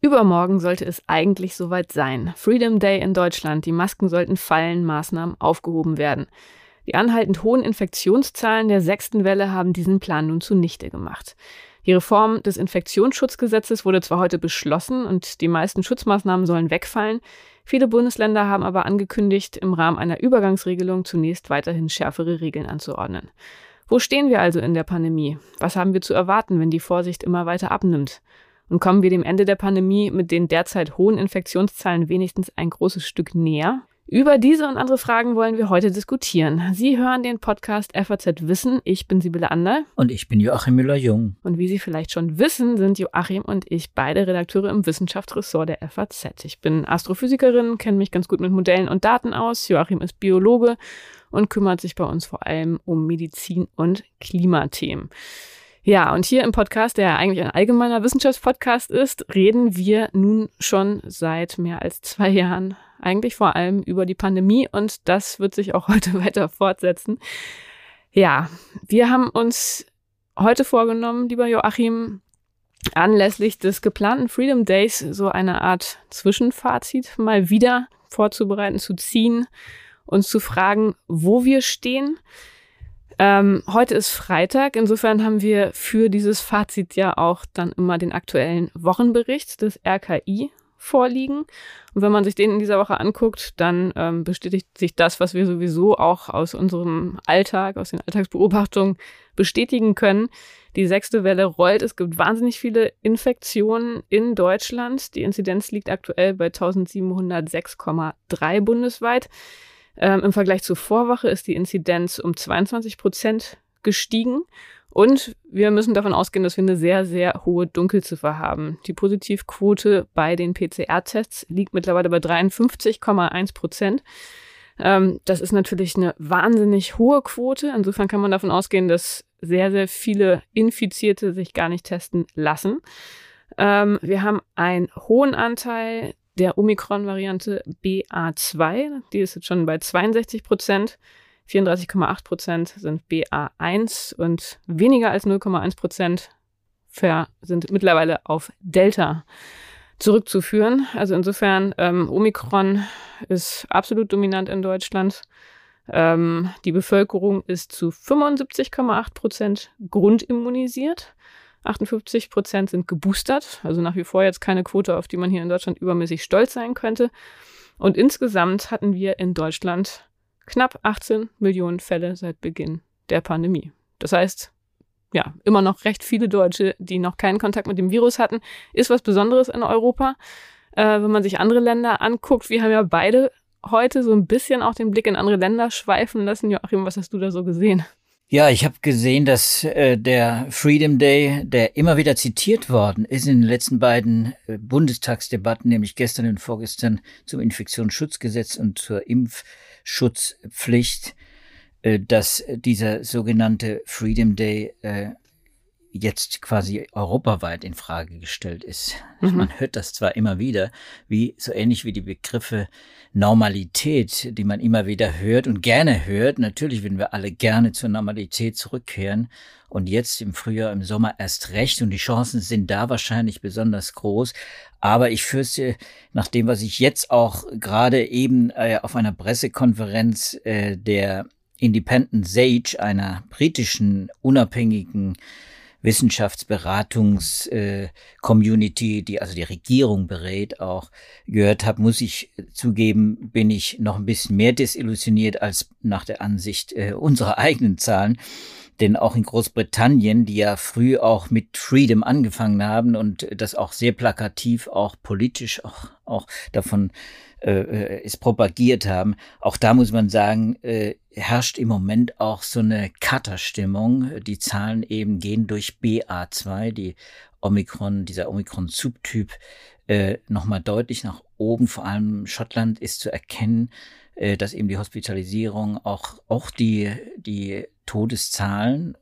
Übermorgen sollte es eigentlich soweit sein. Freedom Day in Deutschland. Die Masken sollten fallen, Maßnahmen aufgehoben werden. Die anhaltend hohen Infektionszahlen der sechsten Welle haben diesen Plan nun zunichte gemacht. Die Reform des Infektionsschutzgesetzes wurde zwar heute beschlossen und die meisten Schutzmaßnahmen sollen wegfallen, viele Bundesländer haben aber angekündigt, im Rahmen einer Übergangsregelung zunächst weiterhin schärfere Regeln anzuordnen. Wo stehen wir also in der Pandemie? Was haben wir zu erwarten, wenn die Vorsicht immer weiter abnimmt? Und kommen wir dem Ende der Pandemie mit den derzeit hohen Infektionszahlen wenigstens ein großes Stück näher? Über diese und andere Fragen wollen wir heute diskutieren. Sie hören den Podcast FAZ Wissen. Ich bin Sibylle Ander. Und ich bin Joachim Müller-Jung. Und wie Sie vielleicht schon wissen, sind Joachim und ich beide Redakteure im Wissenschaftsressort der FAZ. Ich bin Astrophysikerin, kenne mich ganz gut mit Modellen und Daten aus. Joachim ist Biologe und kümmert sich bei uns vor allem um Medizin und Klimathemen. Ja, und hier im Podcast, der eigentlich ein allgemeiner Wissenschaftspodcast ist, reden wir nun schon seit mehr als zwei Jahren eigentlich vor allem über die Pandemie und das wird sich auch heute weiter fortsetzen. Ja, wir haben uns heute vorgenommen, lieber Joachim, anlässlich des geplanten Freedom Days so eine Art Zwischenfazit mal wieder vorzubereiten, zu ziehen und zu fragen, wo wir stehen. Ähm, heute ist Freitag, insofern haben wir für dieses Fazit ja auch dann immer den aktuellen Wochenbericht des RKI vorliegen. Und wenn man sich den in dieser Woche anguckt, dann ähm, bestätigt sich das, was wir sowieso auch aus unserem Alltag, aus den Alltagsbeobachtungen bestätigen können. Die sechste Welle rollt. Es gibt wahnsinnig viele Infektionen in Deutschland. Die Inzidenz liegt aktuell bei 1706,3 bundesweit. Ähm, Im Vergleich zur Vorwoche ist die Inzidenz um 22 Prozent gestiegen. Und wir müssen davon ausgehen, dass wir eine sehr, sehr hohe Dunkelziffer haben. Die Positivquote bei den PCR-Tests liegt mittlerweile bei 53,1 Prozent. Ähm, das ist natürlich eine wahnsinnig hohe Quote. Insofern kann man davon ausgehen, dass sehr, sehr viele Infizierte sich gar nicht testen lassen. Ähm, wir haben einen hohen Anteil der Omikron-Variante BA2. Die ist jetzt schon bei 62 Prozent. 34,8 Prozent sind BA1 und weniger als 0,1 Prozent sind mittlerweile auf Delta zurückzuführen. Also insofern, ähm, Omikron ist absolut dominant in Deutschland. Ähm, die Bevölkerung ist zu 75,8 Prozent grundimmunisiert. 58 Prozent sind geboostert, also nach wie vor jetzt keine Quote, auf die man hier in Deutschland übermäßig stolz sein könnte. Und insgesamt hatten wir in Deutschland knapp 18 Millionen Fälle seit Beginn der Pandemie. Das heißt, ja, immer noch recht viele Deutsche, die noch keinen Kontakt mit dem Virus hatten, ist was Besonderes in Europa. Äh, wenn man sich andere Länder anguckt, wir haben ja beide heute so ein bisschen auch den Blick in andere Länder schweifen lassen. Joachim, was hast du da so gesehen? Ja, ich habe gesehen, dass äh, der Freedom Day, der immer wieder zitiert worden ist in den letzten beiden äh, Bundestagsdebatten, nämlich gestern und vorgestern zum Infektionsschutzgesetz und zur Impfschutzpflicht, äh, dass dieser sogenannte Freedom Day äh, jetzt quasi europaweit in Frage gestellt ist. Mhm. Man hört das zwar immer wieder, wie so ähnlich wie die Begriffe Normalität, die man immer wieder hört und gerne hört. Natürlich würden wir alle gerne zur Normalität zurückkehren und jetzt im Frühjahr, im Sommer erst recht und die Chancen sind da wahrscheinlich besonders groß. Aber ich fürchte, nach dem, was ich jetzt auch gerade eben äh, auf einer Pressekonferenz äh, der Independent Sage, einer britischen unabhängigen Wissenschaftsberatungs-Community, äh, die also die Regierung berät, auch gehört habe, muss ich zugeben, bin ich noch ein bisschen mehr desillusioniert als nach der Ansicht äh, unserer eigenen Zahlen. Denn auch in Großbritannien, die ja früh auch mit Freedom angefangen haben und das auch sehr plakativ, auch politisch auch, auch davon äh, es propagiert haben. Auch da muss man sagen, äh, herrscht im Moment auch so eine Katterstimmung. Die Zahlen eben gehen durch BA2, die Omikron, dieser Omikron-Subtyp, äh, nochmal deutlich nach oben. Vor allem Schottland ist zu erkennen, äh, dass eben die Hospitalisierung auch, auch die, die Todeszahlen,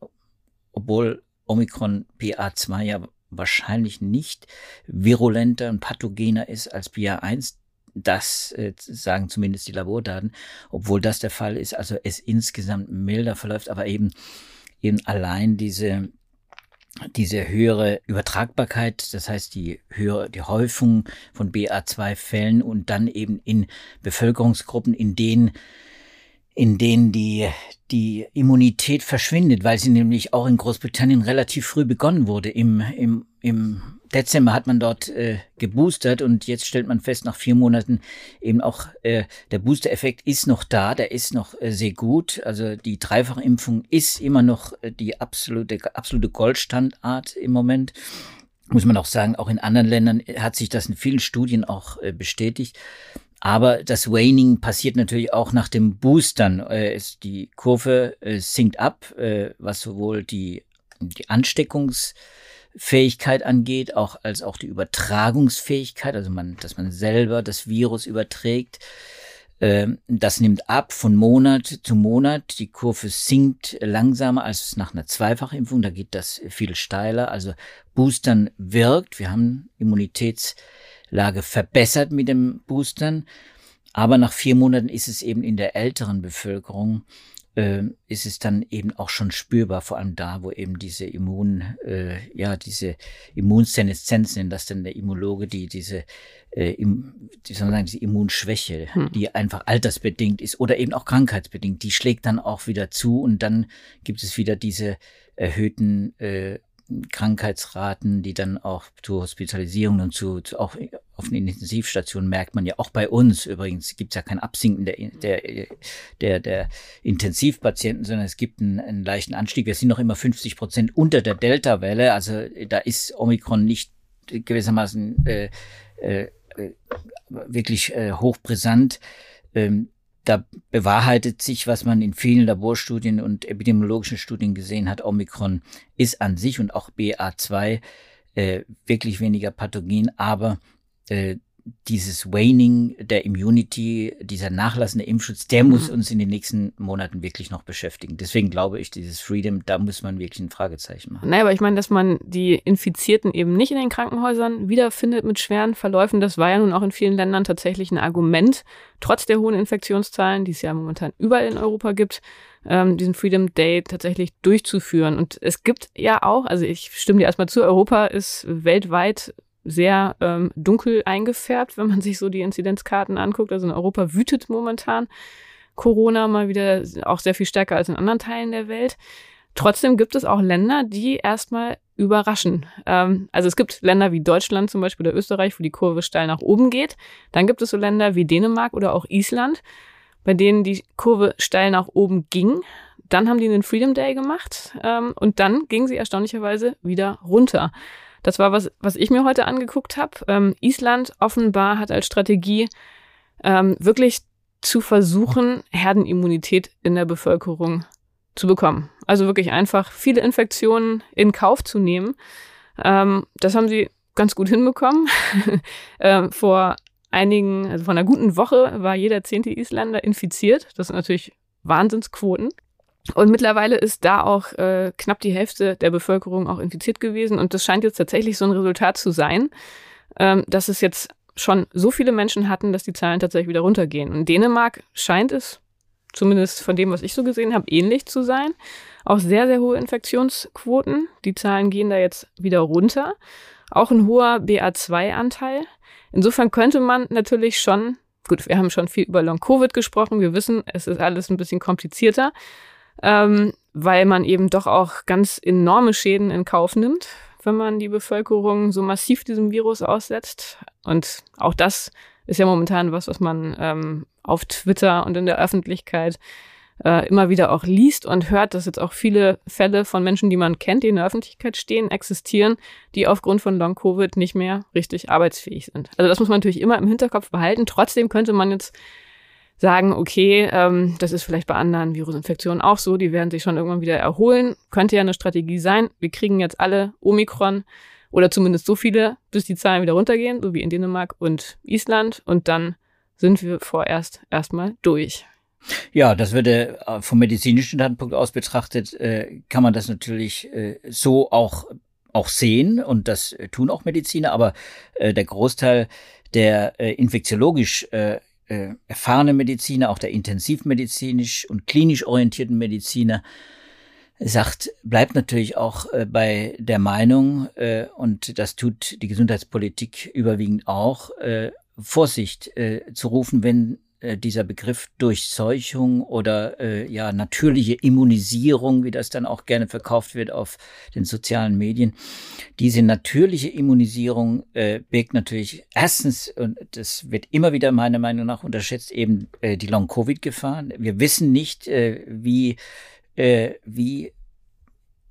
obwohl Omikron BA2 ja wahrscheinlich nicht virulenter und pathogener ist als BA1, das äh, sagen zumindest die Labordaten, obwohl das der Fall ist, also es insgesamt milder verläuft, aber eben eben allein diese diese höhere Übertragbarkeit, das heißt die höhere, die Häufung von BA2-Fällen und dann eben in Bevölkerungsgruppen, in denen in denen die, die Immunität verschwindet, weil sie nämlich auch in Großbritannien relativ früh begonnen wurde. Im, im, im Dezember hat man dort äh, geboostert und jetzt stellt man fest, nach vier Monaten eben auch äh, der Booster-Effekt ist noch da, der ist noch äh, sehr gut. Also die Dreifachimpfung ist immer noch äh, die absolute, absolute Goldstandard im Moment. Muss man auch sagen, auch in anderen Ländern hat sich das in vielen Studien auch äh, bestätigt. Aber das Waning passiert natürlich auch nach dem Boostern. Äh, die Kurve äh, sinkt ab, äh, was sowohl die, die Ansteckungsfähigkeit angeht, auch als auch die Übertragungsfähigkeit, also man, dass man selber das Virus überträgt. Ähm, das nimmt ab von Monat zu Monat. Die Kurve sinkt langsamer als nach einer Zweifachimpfung. Da geht das viel steiler. Also Boostern wirkt. Wir haben Immunitäts Lage verbessert mit dem Boostern. Aber nach vier Monaten ist es eben in der älteren Bevölkerung, äh, ist es dann eben auch schon spürbar, vor allem da, wo eben diese Immun, äh, ja, diese Immunseneszenz nennt das dann der Immunologe, die diese, äh, im, die, sagen, diese Immunschwäche, hm. die einfach altersbedingt ist oder eben auch krankheitsbedingt, die schlägt dann auch wieder zu und dann gibt es wieder diese erhöhten äh, Krankheitsraten, die dann auch zu Hospitalisierungen und zu, zu auch auf den Intensivstationen merkt man ja auch bei uns übrigens gibt es ja kein Absinken der, der, der, der Intensivpatienten, sondern es gibt einen, einen leichten Anstieg. Wir sind noch immer 50 Prozent unter der Delta-Welle, also da ist Omikron nicht gewissermaßen äh, äh, wirklich äh, hochbrisant. Ähm, da bewahrheitet sich, was man in vielen Laborstudien und epidemiologischen Studien gesehen hat. Omikron ist an sich und auch BA2 äh, wirklich weniger pathogen, aber äh, dieses Waning der Immunity, dieser nachlassende Impfschutz, der muss mhm. uns in den nächsten Monaten wirklich noch beschäftigen. Deswegen glaube ich, dieses Freedom, da muss man wirklich ein Fragezeichen machen. Naja, aber ich meine, dass man die Infizierten eben nicht in den Krankenhäusern wiederfindet mit schweren Verläufen, das war ja nun auch in vielen Ländern tatsächlich ein Argument, trotz der hohen Infektionszahlen, die es ja momentan überall in Europa gibt, ähm, diesen Freedom Day tatsächlich durchzuführen. Und es gibt ja auch, also ich stimme dir erstmal zu, Europa ist weltweit sehr ähm, dunkel eingefärbt, wenn man sich so die Inzidenzkarten anguckt. Also in Europa wütet momentan Corona mal wieder auch sehr viel stärker als in anderen Teilen der Welt. Trotzdem gibt es auch Länder, die erstmal überraschen. Ähm, also es gibt Länder wie Deutschland zum Beispiel oder Österreich, wo die Kurve steil nach oben geht. Dann gibt es so Länder wie Dänemark oder auch Island, bei denen die Kurve steil nach oben ging. Dann haben die einen Freedom Day gemacht ähm, und dann ging sie erstaunlicherweise wieder runter. Das war was, was ich mir heute angeguckt habe. Ähm, Island offenbar hat als Strategie ähm, wirklich zu versuchen, Herdenimmunität in der Bevölkerung zu bekommen. Also wirklich einfach viele Infektionen in Kauf zu nehmen. Ähm, das haben sie ganz gut hinbekommen. ähm, vor einigen, also vor einer guten Woche war jeder zehnte Isländer infiziert. Das sind natürlich Wahnsinnsquoten. Und mittlerweile ist da auch äh, knapp die Hälfte der Bevölkerung auch infiziert gewesen. Und das scheint jetzt tatsächlich so ein Resultat zu sein, ähm, dass es jetzt schon so viele Menschen hatten, dass die Zahlen tatsächlich wieder runtergehen. In Dänemark scheint es, zumindest von dem, was ich so gesehen habe, ähnlich zu sein. Auch sehr, sehr hohe Infektionsquoten. Die Zahlen gehen da jetzt wieder runter. Auch ein hoher BA2-Anteil. Insofern könnte man natürlich schon, gut, wir haben schon viel über Long-Covid gesprochen. Wir wissen, es ist alles ein bisschen komplizierter ähm, weil man eben doch auch ganz enorme Schäden in Kauf nimmt, wenn man die Bevölkerung so massiv diesem Virus aussetzt. Und auch das ist ja momentan was, was man ähm, auf Twitter und in der Öffentlichkeit äh, immer wieder auch liest und hört, dass jetzt auch viele Fälle von Menschen, die man kennt, die in der Öffentlichkeit stehen, existieren, die aufgrund von Long-Covid nicht mehr richtig arbeitsfähig sind. Also das muss man natürlich immer im Hinterkopf behalten. Trotzdem könnte man jetzt sagen, okay, ähm, das ist vielleicht bei anderen Virusinfektionen auch so, die werden sich schon irgendwann wieder erholen. Könnte ja eine Strategie sein. Wir kriegen jetzt alle Omikron oder zumindest so viele, bis die Zahlen wieder runtergehen, so wie in Dänemark und Island. Und dann sind wir vorerst erstmal durch. Ja, das würde äh, vom medizinischen Standpunkt aus betrachtet, äh, kann man das natürlich äh, so auch auch sehen und das tun auch Mediziner, aber äh, der Großteil der äh, infektiologisch äh, erfahrene Mediziner, auch der intensivmedizinisch und klinisch orientierten Mediziner, sagt, bleibt natürlich auch äh, bei der Meinung, äh, und das tut die Gesundheitspolitik überwiegend auch, äh, Vorsicht äh, zu rufen, wenn äh, dieser Begriff Durchseuchung oder äh, ja natürliche Immunisierung, wie das dann auch gerne verkauft wird auf den sozialen Medien. Diese natürliche Immunisierung äh, birgt natürlich erstens, und das wird immer wieder meiner Meinung nach unterschätzt, eben äh, die Long-Covid-Gefahr. Wir wissen nicht, äh, wie, äh, wie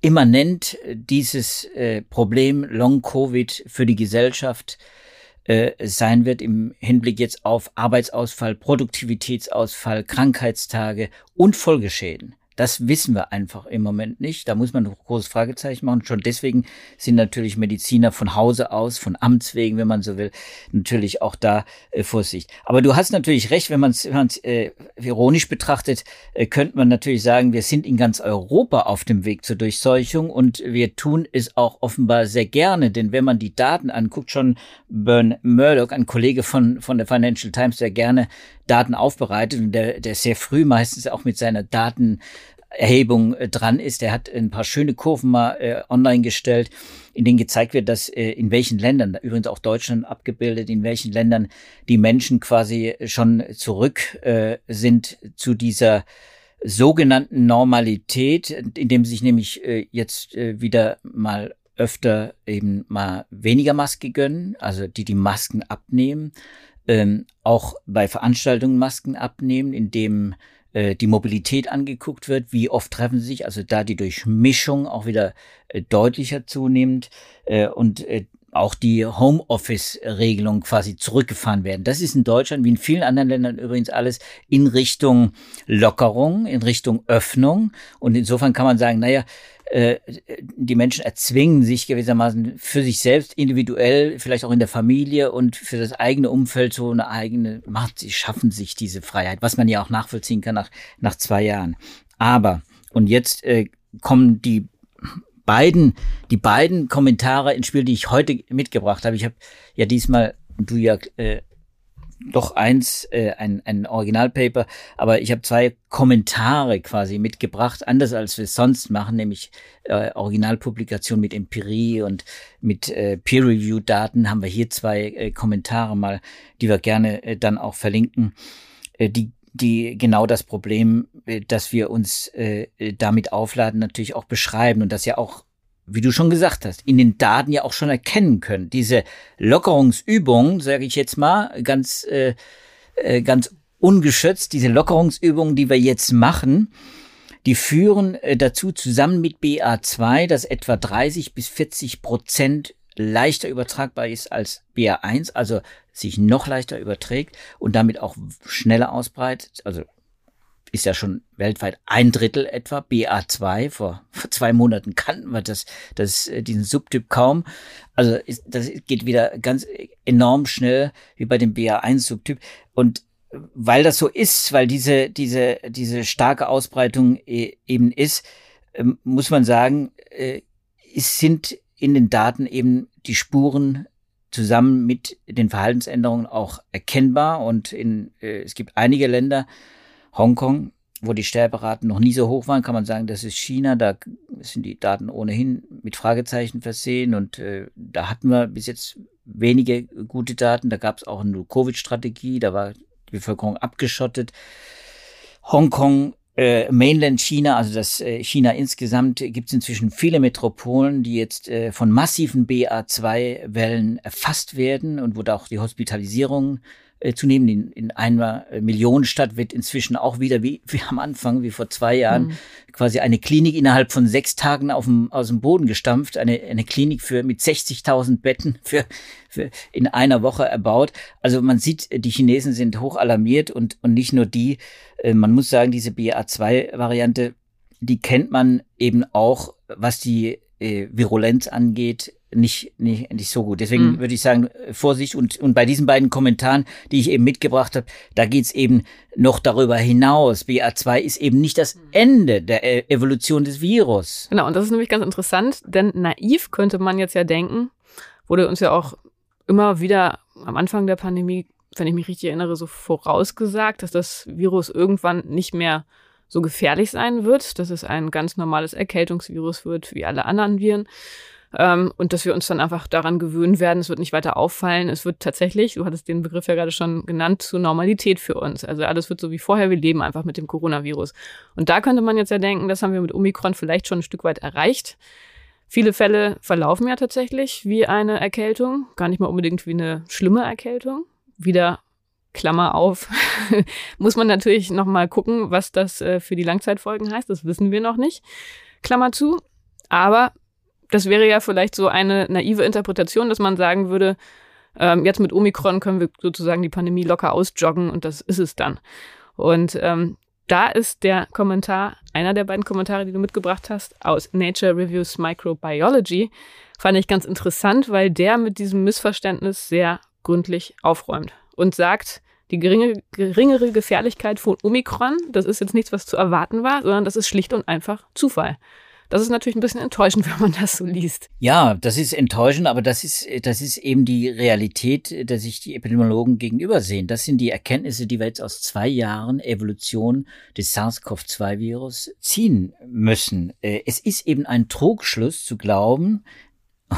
immanent dieses äh, Problem Long-Covid für die Gesellschaft äh, sein wird im Hinblick jetzt auf Arbeitsausfall, Produktivitätsausfall, Krankheitstage und Folgeschäden. Das wissen wir einfach im Moment nicht. Da muss man ein großes Fragezeichen machen. Schon deswegen sind natürlich Mediziner von Hause aus, von Amts wegen, wenn man so will, natürlich auch da äh, Vorsicht. Aber du hast natürlich recht, wenn man es äh, ironisch betrachtet, äh, könnte man natürlich sagen, wir sind in ganz Europa auf dem Weg zur Durchseuchung und wir tun es auch offenbar sehr gerne, denn wenn man die Daten anguckt, schon Bern Murdoch, ein Kollege von, von der Financial Times, der gerne Daten aufbereitet und der, der sehr früh meistens auch mit seiner Datenerhebung äh, dran ist. Der hat ein paar schöne Kurven mal äh, online gestellt, in denen gezeigt wird, dass äh, in welchen Ländern, übrigens auch Deutschland abgebildet, in welchen Ländern die Menschen quasi schon zurück äh, sind zu dieser sogenannten Normalität, indem sich nämlich äh, jetzt äh, wieder mal öfter eben mal weniger Maske gönnen, also die die Masken abnehmen, ähm, auch bei Veranstaltungen Masken abnehmen, indem äh, die Mobilität angeguckt wird, wie oft treffen sie sich, also da die Durchmischung auch wieder äh, deutlicher zunimmt äh, und äh, auch die Homeoffice-Regelung quasi zurückgefahren werden. Das ist in Deutschland wie in vielen anderen Ländern übrigens alles in Richtung Lockerung, in Richtung Öffnung. Und insofern kann man sagen, naja, äh, die Menschen erzwingen sich gewissermaßen für sich selbst individuell, vielleicht auch in der Familie und für das eigene Umfeld so eine eigene Macht. Sie schaffen sich diese Freiheit, was man ja auch nachvollziehen kann nach, nach zwei Jahren. Aber, und jetzt äh, kommen die beiden, die beiden Kommentare ins Spiel, die ich heute mitgebracht habe. Ich habe ja diesmal, du ja äh, doch eins, äh, ein, ein Originalpaper, aber ich habe zwei Kommentare quasi mitgebracht, anders als wir sonst machen, nämlich äh, Originalpublikation mit Empirie und mit äh, Peer-Review-Daten haben wir hier zwei äh, Kommentare mal, die wir gerne äh, dann auch verlinken, äh, die die genau das Problem, äh, dass wir uns äh, damit aufladen, natürlich auch beschreiben und das ja auch wie du schon gesagt hast, in den Daten ja auch schon erkennen können. Diese Lockerungsübung, sage ich jetzt mal, ganz, äh, äh, ganz ungeschützt, diese Lockerungsübungen, die wir jetzt machen, die führen äh, dazu zusammen mit BA2, dass etwa 30 bis 40 Prozent leichter übertragbar ist als BA1, also sich noch leichter überträgt und damit auch schneller ausbreitet, also ist ja schon weltweit ein Drittel etwa, BA2. Vor, vor zwei Monaten kannten wir das, das, äh, diesen Subtyp kaum. Also ist, das geht wieder ganz enorm schnell wie bei dem BA1-Subtyp. Und weil das so ist, weil diese, diese, diese starke Ausbreitung e, eben ist, ähm, muss man sagen, äh, es sind in den Daten eben die Spuren zusammen mit den Verhaltensänderungen auch erkennbar. Und in, äh, es gibt einige Länder, Hongkong, wo die Sterberaten noch nie so hoch waren, kann man sagen, das ist China. Da sind die Daten ohnehin mit Fragezeichen versehen und äh, da hatten wir bis jetzt wenige gute Daten. Da gab es auch eine Covid-Strategie, da war die Bevölkerung abgeschottet. Hongkong, äh, Mainland China, also das äh, China insgesamt, gibt es inzwischen viele Metropolen, die jetzt äh, von massiven BA2-Wellen erfasst werden und wo da auch die Hospitalisierung äh, zu nehmen. In, in einer äh, Millionenstadt wird inzwischen auch wieder wie, wie am Anfang, wie vor zwei Jahren, mhm. quasi eine Klinik innerhalb von sechs Tagen auf dem, aus dem Boden gestampft. Eine, eine Klinik für mit 60.000 Betten für, für in einer Woche erbaut. Also man sieht, die Chinesen sind hoch alarmiert und, und nicht nur die. Äh, man muss sagen, diese BA2-Variante, die kennt man eben auch, was die äh, Virulenz angeht, nicht, nicht, nicht so gut. Deswegen mhm. würde ich sagen, Vorsicht und, und bei diesen beiden Kommentaren, die ich eben mitgebracht habe, da geht's eben noch darüber hinaus. BA2 ist eben nicht das Ende der e Evolution des Virus. Genau, und das ist nämlich ganz interessant, denn naiv könnte man jetzt ja denken, wurde uns ja auch immer wieder am Anfang der Pandemie, wenn ich mich richtig erinnere, so vorausgesagt, dass das Virus irgendwann nicht mehr so gefährlich sein wird, dass es ein ganz normales Erkältungsvirus wird, wie alle anderen Viren. Ähm, und dass wir uns dann einfach daran gewöhnen werden, es wird nicht weiter auffallen. Es wird tatsächlich, du hattest den Begriff ja gerade schon genannt, zur Normalität für uns. Also alles wird so wie vorher, wir leben einfach mit dem Coronavirus. Und da könnte man jetzt ja denken, das haben wir mit Omikron vielleicht schon ein Stück weit erreicht. Viele Fälle verlaufen ja tatsächlich wie eine Erkältung, gar nicht mal unbedingt wie eine schlimme Erkältung. Wieder Klammer auf, muss man natürlich nochmal gucken, was das äh, für die Langzeitfolgen heißt. Das wissen wir noch nicht. Klammer zu. Aber das wäre ja vielleicht so eine naive Interpretation, dass man sagen würde, ähm, jetzt mit Omikron können wir sozusagen die Pandemie locker ausjoggen und das ist es dann. Und ähm, da ist der Kommentar, einer der beiden Kommentare, die du mitgebracht hast, aus Nature Reviews Microbiology, fand ich ganz interessant, weil der mit diesem Missverständnis sehr gründlich aufräumt und sagt, die geringe, geringere Gefährlichkeit von Omikron, das ist jetzt nichts, was zu erwarten war, sondern das ist schlicht und einfach Zufall. Das ist natürlich ein bisschen enttäuschend, wenn man das so liest. Ja, das ist enttäuschend, aber das ist, das ist eben die Realität, dass sich die Epidemiologen gegenüber sehen. Das sind die Erkenntnisse, die wir jetzt aus zwei Jahren Evolution des SARS-CoV-2-Virus ziehen müssen. Äh, es ist eben ein Trugschluss zu glauben,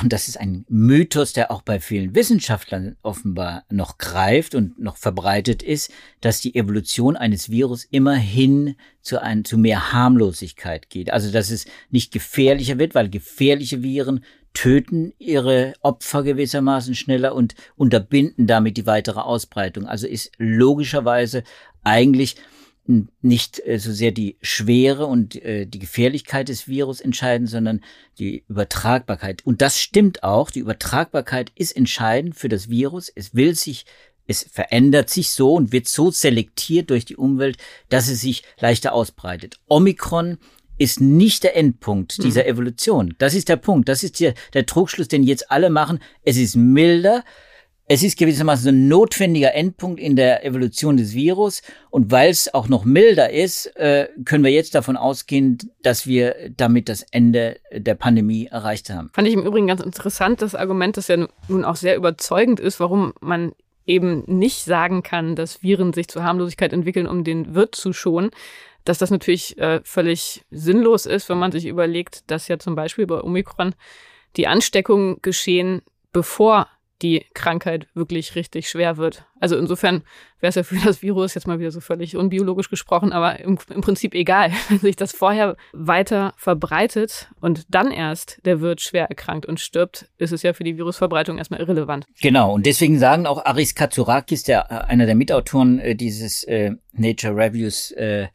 und das ist ein Mythos, der auch bei vielen Wissenschaftlern offenbar noch greift und noch verbreitet ist, dass die Evolution eines Virus immerhin zu, ein, zu mehr Harmlosigkeit geht. Also dass es nicht gefährlicher wird, weil gefährliche Viren töten ihre Opfer gewissermaßen schneller und unterbinden damit die weitere Ausbreitung. Also ist logischerweise eigentlich nicht äh, so sehr die Schwere und äh, die Gefährlichkeit des Virus entscheiden, sondern die Übertragbarkeit. Und das stimmt auch. Die Übertragbarkeit ist entscheidend für das Virus. Es will sich, es verändert sich so und wird so selektiert durch die Umwelt, dass es sich leichter ausbreitet. Omikron ist nicht der Endpunkt dieser mhm. Evolution. Das ist der Punkt. Das ist der, der Trugschluss, den jetzt alle machen. Es ist milder es ist gewissermaßen ein notwendiger Endpunkt in der Evolution des Virus. Und weil es auch noch milder ist, äh, können wir jetzt davon ausgehen, dass wir damit das Ende der Pandemie erreicht haben. Fand ich im Übrigen ganz interessant, das Argument, das ja nun auch sehr überzeugend ist, warum man eben nicht sagen kann, dass Viren sich zur Harmlosigkeit entwickeln, um den Wirt zu schonen. Dass das natürlich äh, völlig sinnlos ist, wenn man sich überlegt, dass ja zum Beispiel bei Omikron die Ansteckungen geschehen, bevor die Krankheit wirklich richtig schwer wird. Also insofern wäre es ja für das Virus jetzt mal wieder so völlig unbiologisch gesprochen, aber im, im, Prinzip egal. Wenn sich das vorher weiter verbreitet und dann erst der Wirt schwer erkrankt und stirbt, ist es ja für die Virusverbreitung erstmal irrelevant. Genau, und deswegen sagen auch Aris Katsurakis, der, äh, einer der Mitautoren äh, dieses äh, Nature Reviews, äh,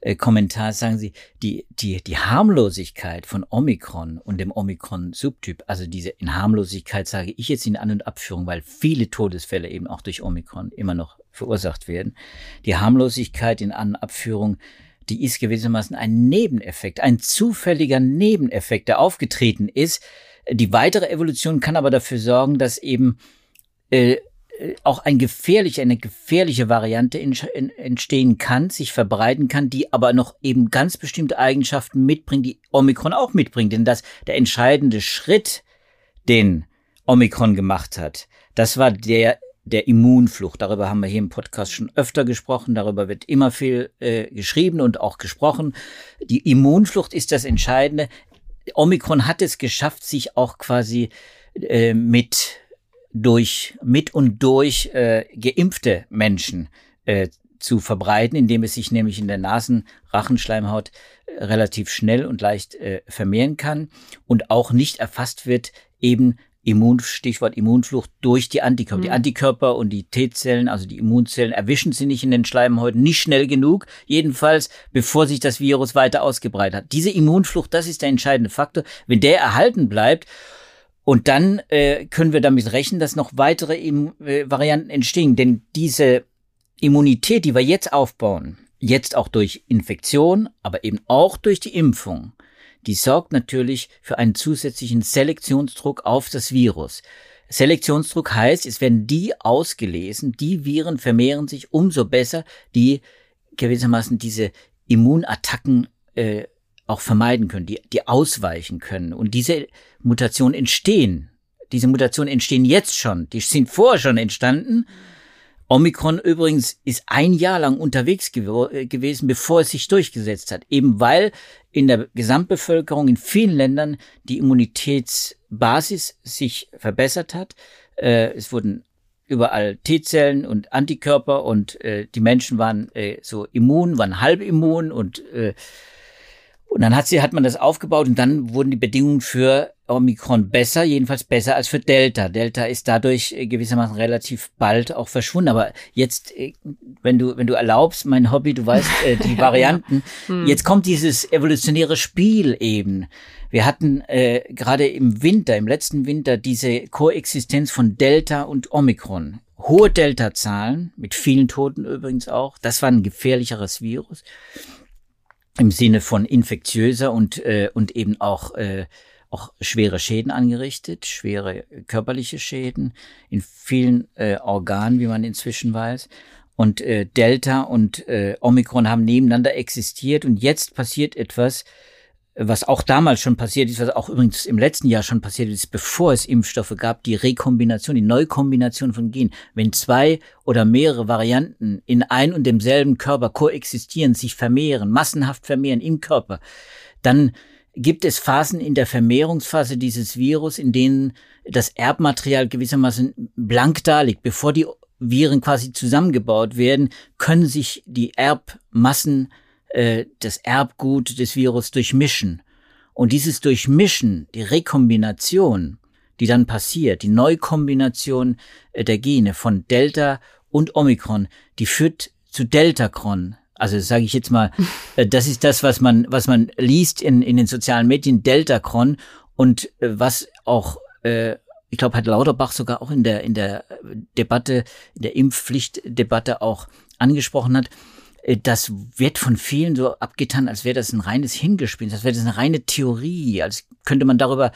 äh, Kommentar sagen Sie, die, die, die Harmlosigkeit von Omikron und dem Omikron-Subtyp, also diese in Harmlosigkeit sage ich jetzt in An- und Abführung, weil viele Todesfälle eben auch durch Omikron immer noch verursacht werden. Die Harmlosigkeit in An- und Abführung, die ist gewissermaßen ein Nebeneffekt, ein zufälliger Nebeneffekt, der aufgetreten ist. Die weitere Evolution kann aber dafür sorgen, dass eben äh, auch ein gefährliche, eine gefährliche Variante entstehen kann, sich verbreiten kann, die aber noch eben ganz bestimmte Eigenschaften mitbringt, die Omikron auch mitbringt. Denn das, der entscheidende Schritt, den Omikron gemacht hat, das war der der Immunflucht. Darüber haben wir hier im Podcast schon öfter gesprochen. Darüber wird immer viel äh, geschrieben und auch gesprochen. Die Immunflucht ist das Entscheidende. Omikron hat es geschafft, sich auch quasi äh, mit durch mit und durch äh, geimpfte Menschen äh, zu verbreiten, indem es sich nämlich in der Nasenrachenschleimhaut äh, relativ schnell und leicht äh, vermehren kann und auch nicht erfasst wird, eben Immun, Stichwort Immunflucht durch die Antikörper. Mhm. Die Antikörper und die T-Zellen, also die Immunzellen, erwischen sie nicht in den Schleimhäuten, nicht schnell genug, jedenfalls bevor sich das Virus weiter ausgebreitet hat. Diese Immunflucht, das ist der entscheidende Faktor. Wenn der erhalten bleibt und dann äh, können wir damit rechnen, dass noch weitere Im äh, Varianten entstehen. Denn diese Immunität, die wir jetzt aufbauen, jetzt auch durch Infektion, aber eben auch durch die Impfung, die sorgt natürlich für einen zusätzlichen Selektionsdruck auf das Virus. Selektionsdruck heißt, es werden die ausgelesen, die Viren vermehren sich umso besser, die gewissermaßen diese Immunattacken äh, auch vermeiden können, die, die ausweichen können. Und diese Mutationen entstehen. Diese Mutationen entstehen jetzt schon. Die sind vorher schon entstanden. Omikron übrigens ist ein Jahr lang unterwegs gew äh, gewesen, bevor es sich durchgesetzt hat, eben weil in der Gesamtbevölkerung in vielen Ländern die Immunitätsbasis sich verbessert hat. Äh, es wurden überall T-Zellen und Antikörper und äh, die Menschen waren äh, so immun, waren halb immun und äh, und dann hat sie, hat man das aufgebaut und dann wurden die Bedingungen für Omikron besser, jedenfalls besser als für Delta. Delta ist dadurch äh, gewissermaßen relativ bald auch verschwunden. Aber jetzt, äh, wenn du, wenn du erlaubst, mein Hobby, du weißt, äh, die Varianten, hm. jetzt kommt dieses evolutionäre Spiel eben. Wir hatten äh, gerade im Winter, im letzten Winter, diese Koexistenz von Delta und Omikron. Hohe Delta-Zahlen, mit vielen Toten übrigens auch. Das war ein gefährlicheres Virus im Sinne von infektiöser und, äh, und eben auch, äh, auch schwere Schäden angerichtet, schwere körperliche Schäden in vielen äh, Organen, wie man inzwischen weiß. Und äh, Delta und äh, Omikron haben nebeneinander existiert und jetzt passiert etwas, was auch damals schon passiert ist, was auch übrigens im letzten Jahr schon passiert ist, bevor es Impfstoffe gab, die Rekombination, die Neukombination von Genen. Wenn zwei oder mehrere Varianten in ein und demselben Körper koexistieren, sich vermehren, massenhaft vermehren im Körper, dann gibt es Phasen in der Vermehrungsphase dieses Virus, in denen das Erbmaterial gewissermaßen blank da liegt. Bevor die Viren quasi zusammengebaut werden, können sich die Erbmassen äh, das Erbgut des Virus durchmischen. Und dieses Durchmischen, die Rekombination, die dann passiert, die Neukombination äh, der Gene von Delta und Omikron, die führt zu Deltacron. Also sage ich jetzt mal, äh, das ist das, was man, was man liest in, in den sozialen Medien, Deltacron und äh, was auch äh, ich glaube, hat Lauterbach sogar auch in der, in der Debatte, in der Impfpflichtdebatte auch angesprochen hat. Äh, das wird von vielen so abgetan, als wäre das ein reines Hingespiel, als wäre das eine reine Theorie, als könnte man darüber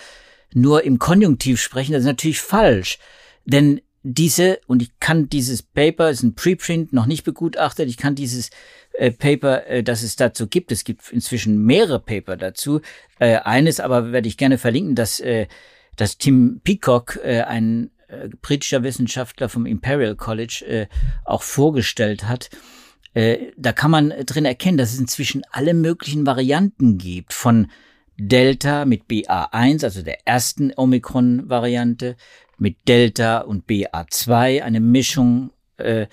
nur im Konjunktiv sprechen. Das ist natürlich falsch. Denn diese, und ich kann dieses Paper, ist ein Preprint, noch nicht begutachtet, ich kann dieses äh, Paper, äh, das es dazu gibt, es gibt inzwischen mehrere Paper dazu. Äh, eines aber werde ich gerne verlinken, dass, äh, dass Tim Peacock, äh, ein äh, britischer Wissenschaftler vom Imperial College, äh, auch vorgestellt hat. Äh, da kann man drin erkennen, dass es inzwischen alle möglichen Varianten gibt von Delta mit BA1, also der ersten Omikron-Variante, mit Delta und BA2, eine Mischung äh,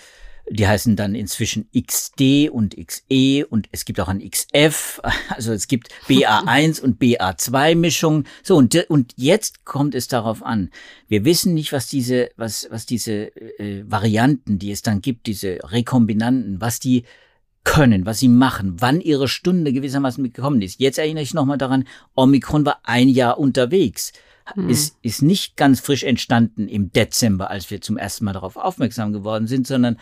die heißen dann inzwischen XD und XE und es gibt auch ein XF, also es gibt BA1 und BA2 Mischungen. So und und jetzt kommt es darauf an. Wir wissen nicht, was diese was was diese äh, Varianten, die es dann gibt, diese Rekombinanten, was die können, was sie machen, wann ihre Stunde gewissermaßen gekommen ist. Jetzt erinnere ich nochmal daran, Omikron war ein Jahr unterwegs. Hm. Ist, ist nicht ganz frisch entstanden im Dezember, als wir zum ersten Mal darauf aufmerksam geworden sind, sondern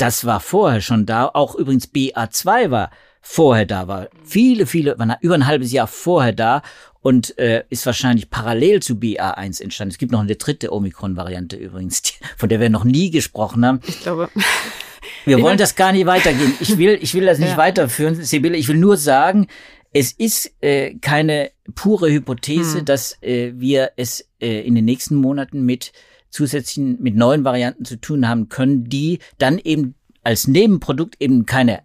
das war vorher schon da. Auch übrigens BA2 war vorher da, war viele, viele, war über ein halbes Jahr vorher da und äh, ist wahrscheinlich parallel zu BA1 entstanden. Es gibt noch eine dritte Omikron-Variante übrigens, von der wir noch nie gesprochen haben. Ich glaube. Wir wollen das gar nicht weitergehen. Ich will, ich will das nicht ja. weiterführen, Sibylle. Ich will nur sagen, es ist äh, keine pure Hypothese, hm. dass äh, wir es äh, in den nächsten Monaten mit zusätzlichen, mit neuen Varianten zu tun haben können, die dann eben als Nebenprodukt eben keine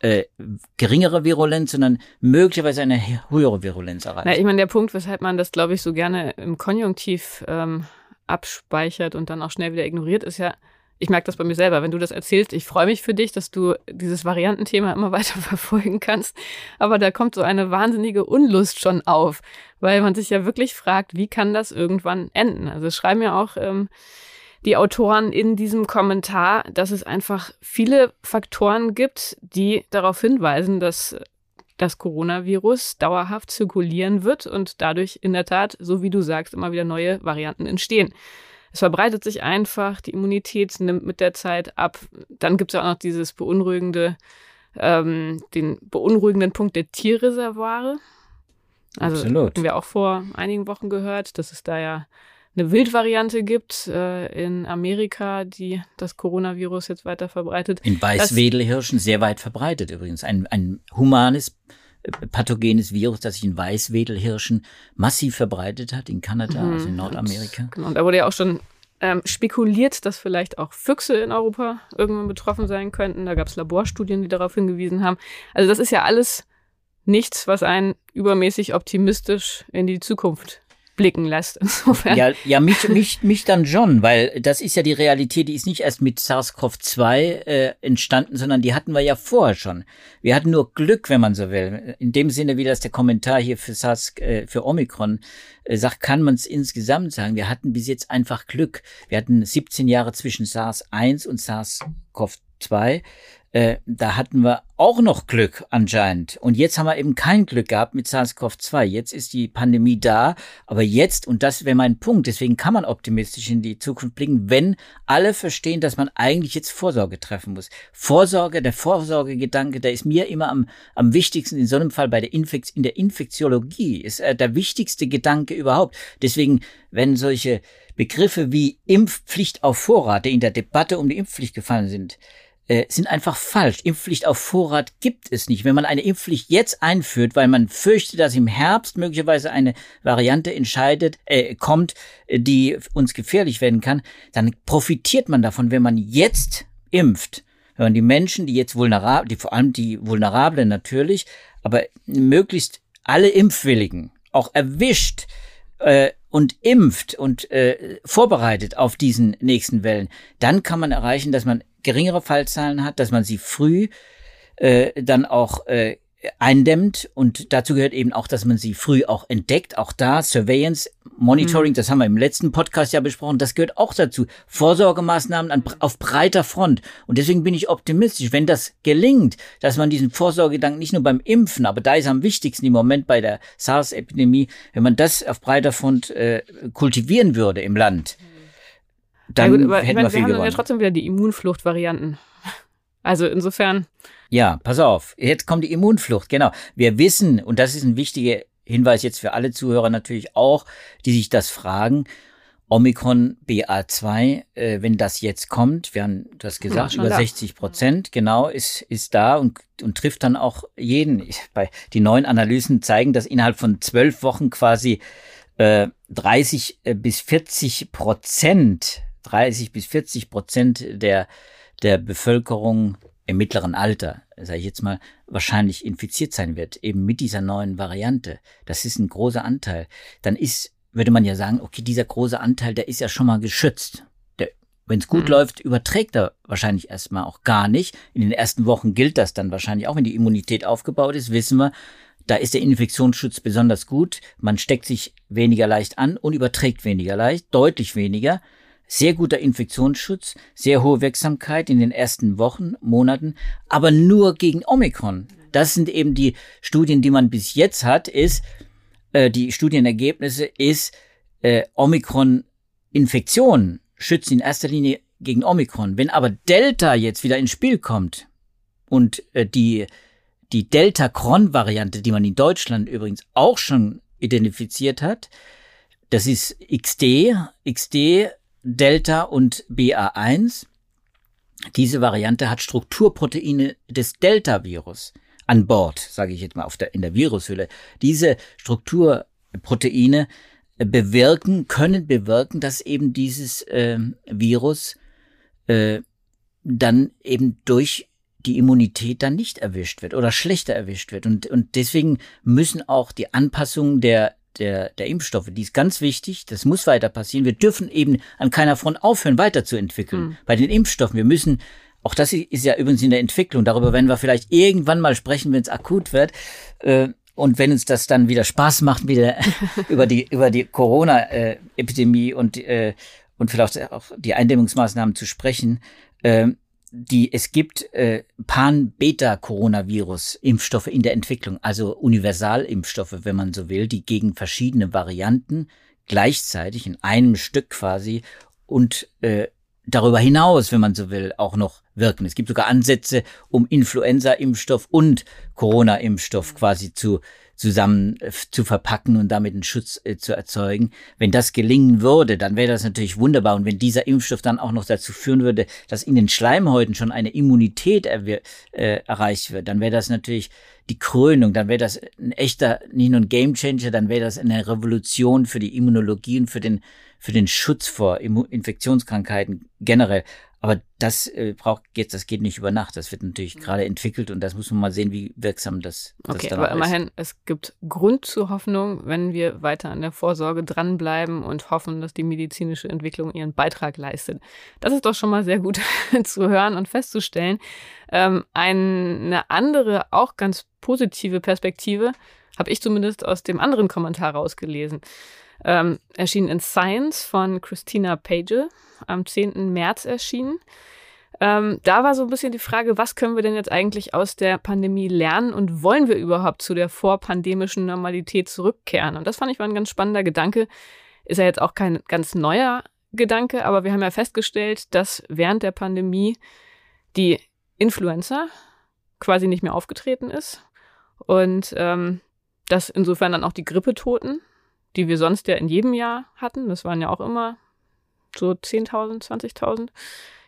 äh, geringere Virulenz, sondern möglicherweise eine höhere Virulenz erreichen. Na, ich meine, der Punkt, weshalb man das, glaube ich, so gerne im Konjunktiv ähm, abspeichert und dann auch schnell wieder ignoriert, ist ja, ich merke das bei mir selber, wenn du das erzählst, ich freue mich für dich, dass du dieses Variantenthema immer weiter verfolgen kannst. Aber da kommt so eine wahnsinnige Unlust schon auf, weil man sich ja wirklich fragt, wie kann das irgendwann enden? Also schreiben ja auch ähm, die Autoren in diesem Kommentar, dass es einfach viele Faktoren gibt, die darauf hinweisen, dass das Coronavirus dauerhaft zirkulieren wird und dadurch in der Tat, so wie du sagst, immer wieder neue Varianten entstehen. Es verbreitet sich einfach, die Immunität nimmt mit der Zeit ab. Dann gibt es auch noch dieses beunruhigende, ähm, den beunruhigenden Punkt der Tierreservoire. Also Absolut. haben wir auch vor einigen Wochen gehört, dass es da ja eine Wildvariante gibt äh, in Amerika, die das Coronavirus jetzt weiter verbreitet. In Weißwedelhirschen sehr weit verbreitet übrigens. Ein, ein humanes pathogenes Virus, das sich in Weißwedelhirschen massiv verbreitet hat, in Kanada, mhm. also in Nordamerika. Und, genau, und da wurde ja auch schon ähm, spekuliert, dass vielleicht auch Füchse in Europa irgendwann betroffen sein könnten. Da gab es Laborstudien, die darauf hingewiesen haben. Also das ist ja alles nichts, was einen übermäßig optimistisch in die Zukunft blicken lässt. Insofern. Ja, ja mich, mich, mich dann schon, weil das ist ja die Realität, die ist nicht erst mit SARS-CoV-2 äh, entstanden, sondern die hatten wir ja vorher schon. Wir hatten nur Glück, wenn man so will. In dem Sinne, wie das der Kommentar hier für SARS, äh, für Omikron äh, sagt, kann man es insgesamt sagen. Wir hatten bis jetzt einfach Glück. Wir hatten 17 Jahre zwischen SARS-1 und SARS-CoV-2 äh, da hatten wir auch noch Glück anscheinend. Und jetzt haben wir eben kein Glück gehabt mit SARS-CoV-2. Jetzt ist die Pandemie da, aber jetzt, und das wäre mein Punkt, deswegen kann man optimistisch in die Zukunft blicken, wenn alle verstehen, dass man eigentlich jetzt Vorsorge treffen muss. Vorsorge, der Vorsorgegedanke, der ist mir immer am, am wichtigsten in so einem Fall bei der Infekt, in der Infektiologie, ist äh, der wichtigste Gedanke überhaupt. Deswegen, wenn solche Begriffe wie Impfpflicht auf Vorrat, die in der Debatte um die Impfpflicht gefallen sind, äh, sind einfach falsch. Impfpflicht auf Vorrat gibt es nicht. Wenn man eine Impfpflicht jetzt einführt, weil man fürchtet, dass im Herbst möglicherweise eine Variante entscheidet, äh, kommt, äh, die uns gefährlich werden kann, dann profitiert man davon, wenn man jetzt impft. Wenn man die Menschen, die jetzt vulnerabel, die vor allem die vulnerablen natürlich, aber möglichst alle Impfwilligen auch erwischt, äh, und impft und äh, vorbereitet auf diesen nächsten Wellen, dann kann man erreichen, dass man geringere Fallzahlen hat, dass man sie früh äh, dann auch äh, eindämmt und dazu gehört eben auch, dass man sie früh auch entdeckt. Auch da Surveillance, Monitoring, mhm. das haben wir im letzten Podcast ja besprochen, das gehört auch dazu. Vorsorgemaßnahmen an, auf breiter Front. Und deswegen bin ich optimistisch, wenn das gelingt, dass man diesen Vorsorgedanken nicht nur beim Impfen, aber da ist am wichtigsten im Moment bei der SARS-Epidemie, wenn man das auf breiter Front äh, kultivieren würde im Land. Mhm dann ja gut, aber hätten ich wir viel wir haben gewonnen. ja trotzdem wieder die Immunfluchtvarianten. Also insofern. Ja, pass auf. Jetzt kommt die Immunflucht. Genau. Wir wissen, und das ist ein wichtiger Hinweis jetzt für alle Zuhörer natürlich auch, die sich das fragen, Omikron BA2, äh, wenn das jetzt kommt, wir haben das gesagt, ja, über 60 Prozent, genau, ist, ist da und, und trifft dann auch jeden. Ich, bei, die neuen Analysen zeigen, dass innerhalb von zwölf Wochen quasi äh, 30 äh, bis 40 Prozent 30 bis 40 Prozent der, der Bevölkerung im mittleren Alter, sage ich jetzt mal, wahrscheinlich infiziert sein wird, eben mit dieser neuen Variante. Das ist ein großer Anteil. Dann ist, würde man ja sagen, okay, dieser große Anteil, der ist ja schon mal geschützt. Wenn es gut mhm. läuft, überträgt er wahrscheinlich erstmal auch gar nicht. In den ersten Wochen gilt das dann wahrscheinlich auch, wenn die Immunität aufgebaut ist, wissen wir, da ist der Infektionsschutz besonders gut. Man steckt sich weniger leicht an und überträgt weniger leicht, deutlich weniger sehr guter Infektionsschutz, sehr hohe Wirksamkeit in den ersten Wochen, Monaten, aber nur gegen Omikron. Das sind eben die Studien, die man bis jetzt hat, ist, äh, die Studienergebnisse ist, äh, Omikron-Infektionen schützen in erster Linie gegen Omikron. Wenn aber Delta jetzt wieder ins Spiel kommt und äh, die, die Delta-Cron-Variante, die man in Deutschland übrigens auch schon identifiziert hat, das ist XD. XD Delta und BA1. Diese Variante hat Strukturproteine des Delta-Virus an Bord, sage ich jetzt mal auf der, in der Virushülle. Diese Strukturproteine bewirken, können bewirken, dass eben dieses äh, Virus äh, dann eben durch die Immunität dann nicht erwischt wird oder schlechter erwischt wird. Und, und deswegen müssen auch die Anpassungen der der, der Impfstoffe, die ist ganz wichtig, das muss weiter passieren. Wir dürfen eben an keiner Front aufhören, weiterzuentwickeln. Mhm. Bei den Impfstoffen, wir müssen, auch das ist ja übrigens in der Entwicklung, darüber werden wir vielleicht irgendwann mal sprechen, wenn es akut wird. Äh, und wenn uns das dann wieder Spaß macht, wieder über die, über die Corona-Epidemie und, äh, und vielleicht auch die Eindämmungsmaßnahmen zu sprechen, äh, die es gibt äh, Pan-Beta-Coronavirus-Impfstoffe in der Entwicklung, also Universalimpfstoffe, wenn man so will, die gegen verschiedene Varianten gleichzeitig in einem Stück quasi und äh, darüber hinaus, wenn man so will, auch noch wirken. Es gibt sogar Ansätze, um Influenza-Impfstoff und Corona-Impfstoff quasi zu zusammen äh, zu verpacken und damit einen Schutz äh, zu erzeugen. Wenn das gelingen würde, dann wäre das natürlich wunderbar. Und wenn dieser Impfstoff dann auch noch dazu führen würde, dass in den Schleimhäuten schon eine Immunität äh, erreicht wird, dann wäre das natürlich die Krönung, dann wäre das ein echter, nicht nur ein Gamechanger, dann wäre das eine Revolution für die Immunologie und für den für den Schutz vor Infektionskrankheiten generell. Aber das äh, braucht jetzt, das geht nicht über Nacht. Das wird natürlich mhm. gerade entwickelt und das muss man mal sehen, wie wirksam das, das okay, aber immerhin, ist. es gibt Grund zur Hoffnung, wenn wir weiter an der Vorsorge dranbleiben und hoffen, dass die medizinische Entwicklung ihren Beitrag leistet. Das ist doch schon mal sehr gut zu hören und festzustellen. Ähm, eine andere, auch ganz positive Perspektive habe ich zumindest aus dem anderen Kommentar rausgelesen. Ähm, erschien in Science von Christina Page, am 10. März erschienen. Ähm, da war so ein bisschen die Frage, was können wir denn jetzt eigentlich aus der Pandemie lernen und wollen wir überhaupt zu der vorpandemischen Normalität zurückkehren? Und das fand ich war ein ganz spannender Gedanke. Ist ja jetzt auch kein ganz neuer Gedanke, aber wir haben ja festgestellt, dass während der Pandemie die Influenza quasi nicht mehr aufgetreten ist und ähm, dass insofern dann auch die Grippetoten, die wir sonst ja in jedem Jahr hatten, das waren ja auch immer so 10.000, 20.000,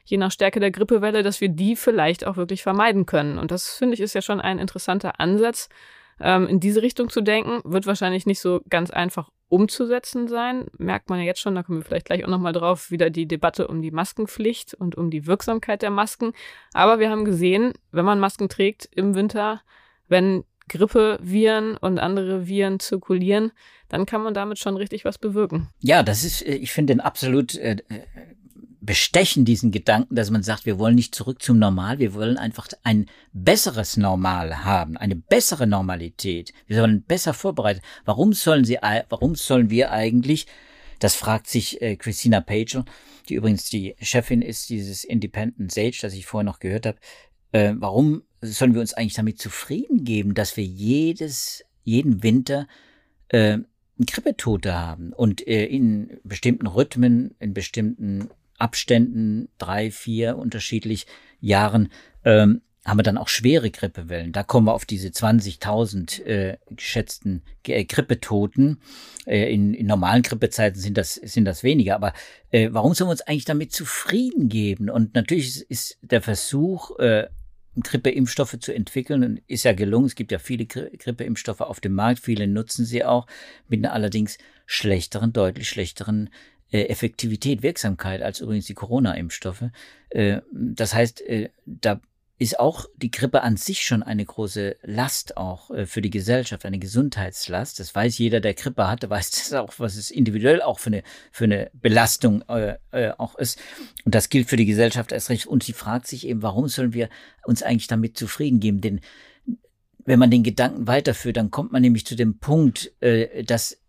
je nach Stärke der Grippewelle, dass wir die vielleicht auch wirklich vermeiden können. Und das finde ich ist ja schon ein interessanter Ansatz, ähm, in diese Richtung zu denken. Wird wahrscheinlich nicht so ganz einfach umzusetzen sein. Merkt man ja jetzt schon, da kommen wir vielleicht gleich auch nochmal drauf, wieder die Debatte um die Maskenpflicht und um die Wirksamkeit der Masken. Aber wir haben gesehen, wenn man Masken trägt im Winter, wenn Grippeviren und andere Viren zirkulieren, dann kann man damit schon richtig was bewirken. Ja, das ist, äh, ich finde den absolut äh, bestechen, diesen Gedanken, dass man sagt, wir wollen nicht zurück zum Normal, wir wollen einfach ein besseres Normal haben, eine bessere Normalität. Wir sollen besser vorbereitet. Warum sollen sie, warum sollen wir eigentlich, das fragt sich äh, Christina Pagel, die übrigens die Chefin ist dieses Independent Sage, das ich vorher noch gehört habe, äh, warum sollen wir uns eigentlich damit zufrieden geben, dass wir jedes, jeden Winter äh, Grippetote haben und äh, in bestimmten Rhythmen, in bestimmten Abständen, drei, vier unterschiedlich Jahren, ähm, haben wir dann auch schwere Grippewellen. Da kommen wir auf diese 20.000 äh, geschätzten äh, Grippetoten. Äh, in, in normalen Grippezeiten sind das, sind das weniger. Aber äh, warum sollen wir uns eigentlich damit zufrieden geben? Und natürlich ist der Versuch, äh, Grippeimpfstoffe zu entwickeln und ist ja gelungen. Es gibt ja viele Grippeimpfstoffe auf dem Markt, viele nutzen sie auch mit einer allerdings schlechteren, deutlich schlechteren äh, Effektivität, Wirksamkeit als übrigens die Corona-Impfstoffe. Äh, das heißt, äh, da ist auch die Grippe an sich schon eine große Last auch äh, für die Gesellschaft, eine Gesundheitslast. Das weiß jeder, der Grippe hatte, weiß das auch, was es individuell auch für eine, für eine Belastung äh, äh, auch ist. Und das gilt für die Gesellschaft erst recht. Und sie fragt sich eben, warum sollen wir uns eigentlich damit zufrieden geben? Denn wenn man den Gedanken weiterführt, dann kommt man nämlich zu dem Punkt, äh, dass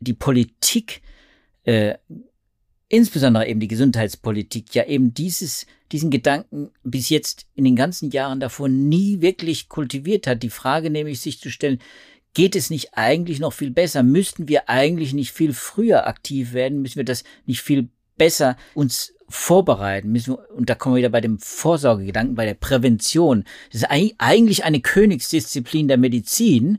die Politik äh, insbesondere eben die Gesundheitspolitik ja eben dieses, diesen Gedanken bis jetzt in den ganzen Jahren davor nie wirklich kultiviert hat. Die Frage nämlich sich zu stellen, geht es nicht eigentlich noch viel besser? Müssten wir eigentlich nicht viel früher aktiv werden? Müssen wir das nicht viel besser uns vorbereiten? Müssen und da kommen wir wieder bei dem Vorsorgegedanken, bei der Prävention. Das ist eigentlich eine Königsdisziplin der Medizin,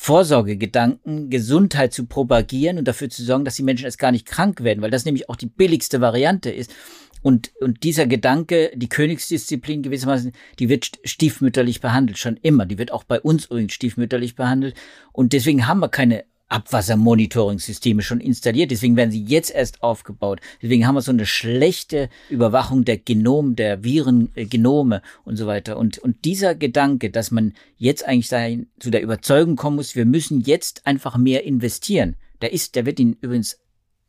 Vorsorgegedanken, Gesundheit zu propagieren und dafür zu sorgen, dass die Menschen erst gar nicht krank werden, weil das nämlich auch die billigste Variante ist. Und, und dieser Gedanke, die Königsdisziplin gewissermaßen, die wird stiefmütterlich behandelt, schon immer. Die wird auch bei uns übrigens stiefmütterlich behandelt. Und deswegen haben wir keine Abwassermonitoring-Systeme schon installiert. Deswegen werden sie jetzt erst aufgebaut. Deswegen haben wir so eine schlechte Überwachung der der äh, Genome und so weiter. Und, und dieser Gedanke, dass man jetzt eigentlich dahin, zu der Überzeugung kommen muss, wir müssen jetzt einfach mehr investieren. Der ist, der wird ihn übrigens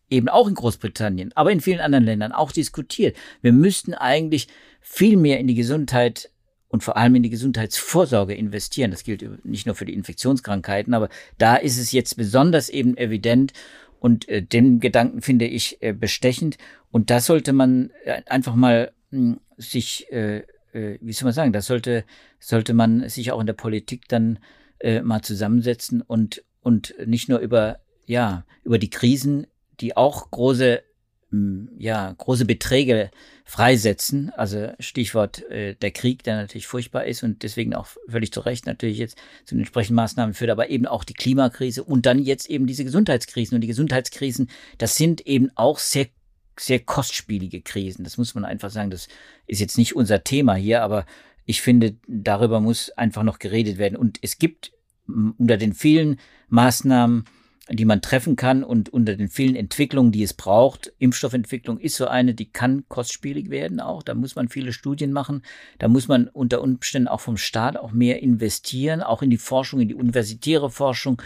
eben auch in Großbritannien, aber in vielen anderen Ländern auch diskutiert. Wir müssten eigentlich viel mehr in die Gesundheit und vor allem in die Gesundheitsvorsorge investieren. Das gilt nicht nur für die Infektionskrankheiten, aber da ist es jetzt besonders eben evident und äh, den Gedanken finde ich äh, bestechend und da sollte man äh, einfach mal mh, hm, sich, äh, äh, wie soll man sagen, da sollte, sollte man sich auch in der Politik dann äh, mal zusammensetzen und, und nicht nur über, ja, über die Krisen, die auch große ja, große Beträge freisetzen. Also Stichwort äh, der Krieg, der natürlich furchtbar ist und deswegen auch völlig zu Recht natürlich jetzt zu den entsprechenden Maßnahmen führt, aber eben auch die Klimakrise und dann jetzt eben diese Gesundheitskrisen. Und die Gesundheitskrisen, das sind eben auch sehr sehr kostspielige Krisen. Das muss man einfach sagen. Das ist jetzt nicht unser Thema hier, aber ich finde, darüber muss einfach noch geredet werden. Und es gibt unter den vielen Maßnahmen die man treffen kann und unter den vielen Entwicklungen, die es braucht, Impfstoffentwicklung ist so eine, die kann kostspielig werden auch. Da muss man viele Studien machen. Da muss man unter Umständen auch vom Staat auch mehr investieren, auch in die Forschung, in die universitäre Forschung.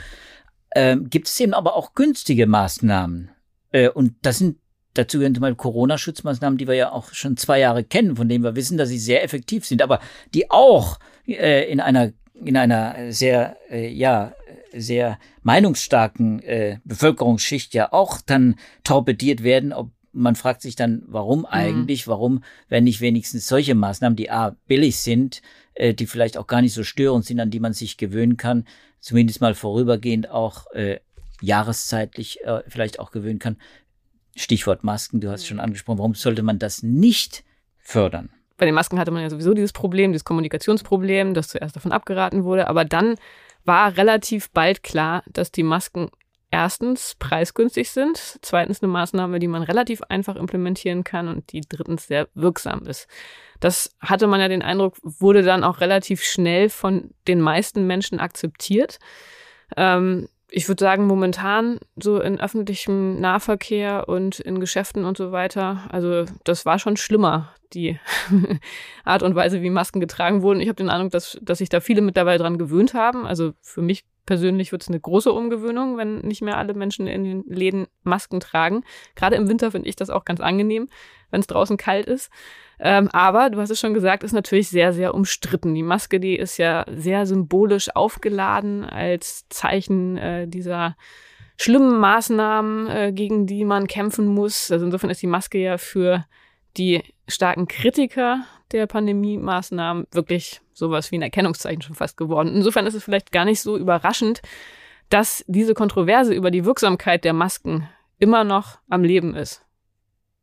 Ähm, gibt es eben aber auch günstige Maßnahmen. Äh, und das sind Dazu gehören zum Corona-Schutzmaßnahmen, die wir ja auch schon zwei Jahre kennen, von denen wir wissen, dass sie sehr effektiv sind, aber die auch äh, in einer in einer sehr äh, ja sehr meinungsstarken äh, Bevölkerungsschicht ja auch dann torpediert werden. Ob man fragt sich dann, warum mhm. eigentlich? Mhm. Warum werden nicht wenigstens solche Maßnahmen, die a billig sind, äh, die vielleicht auch gar nicht so störend sind, an die man sich gewöhnen kann, zumindest mal vorübergehend auch äh, jahreszeitlich äh, vielleicht auch gewöhnen kann. Stichwort Masken, du hast schon angesprochen. Warum sollte man das nicht fördern? Bei den Masken hatte man ja sowieso dieses Problem, dieses Kommunikationsproblem, das zuerst davon abgeraten wurde. Aber dann war relativ bald klar, dass die Masken erstens preisgünstig sind, zweitens eine Maßnahme, die man relativ einfach implementieren kann und die drittens sehr wirksam ist. Das hatte man ja den Eindruck, wurde dann auch relativ schnell von den meisten Menschen akzeptiert. Ähm, ich würde sagen, momentan so in öffentlichem Nahverkehr und in Geschäften und so weiter, also das war schon schlimmer, die Art und Weise, wie Masken getragen wurden. Ich habe den Eindruck, dass, dass sich da viele mittlerweile dran gewöhnt haben. Also für mich persönlich wird es eine große Umgewöhnung, wenn nicht mehr alle Menschen in den Läden Masken tragen. Gerade im Winter finde ich das auch ganz angenehm, wenn es draußen kalt ist. Ähm, aber du hast es schon gesagt, ist natürlich sehr, sehr umstritten. Die Maske, die ist ja sehr symbolisch aufgeladen als Zeichen äh, dieser schlimmen Maßnahmen, äh, gegen die man kämpfen muss. Also insofern ist die Maske ja für die starken Kritiker der Pandemie-Maßnahmen wirklich sowas wie ein Erkennungszeichen schon fast geworden. Insofern ist es vielleicht gar nicht so überraschend, dass diese Kontroverse über die Wirksamkeit der Masken immer noch am Leben ist.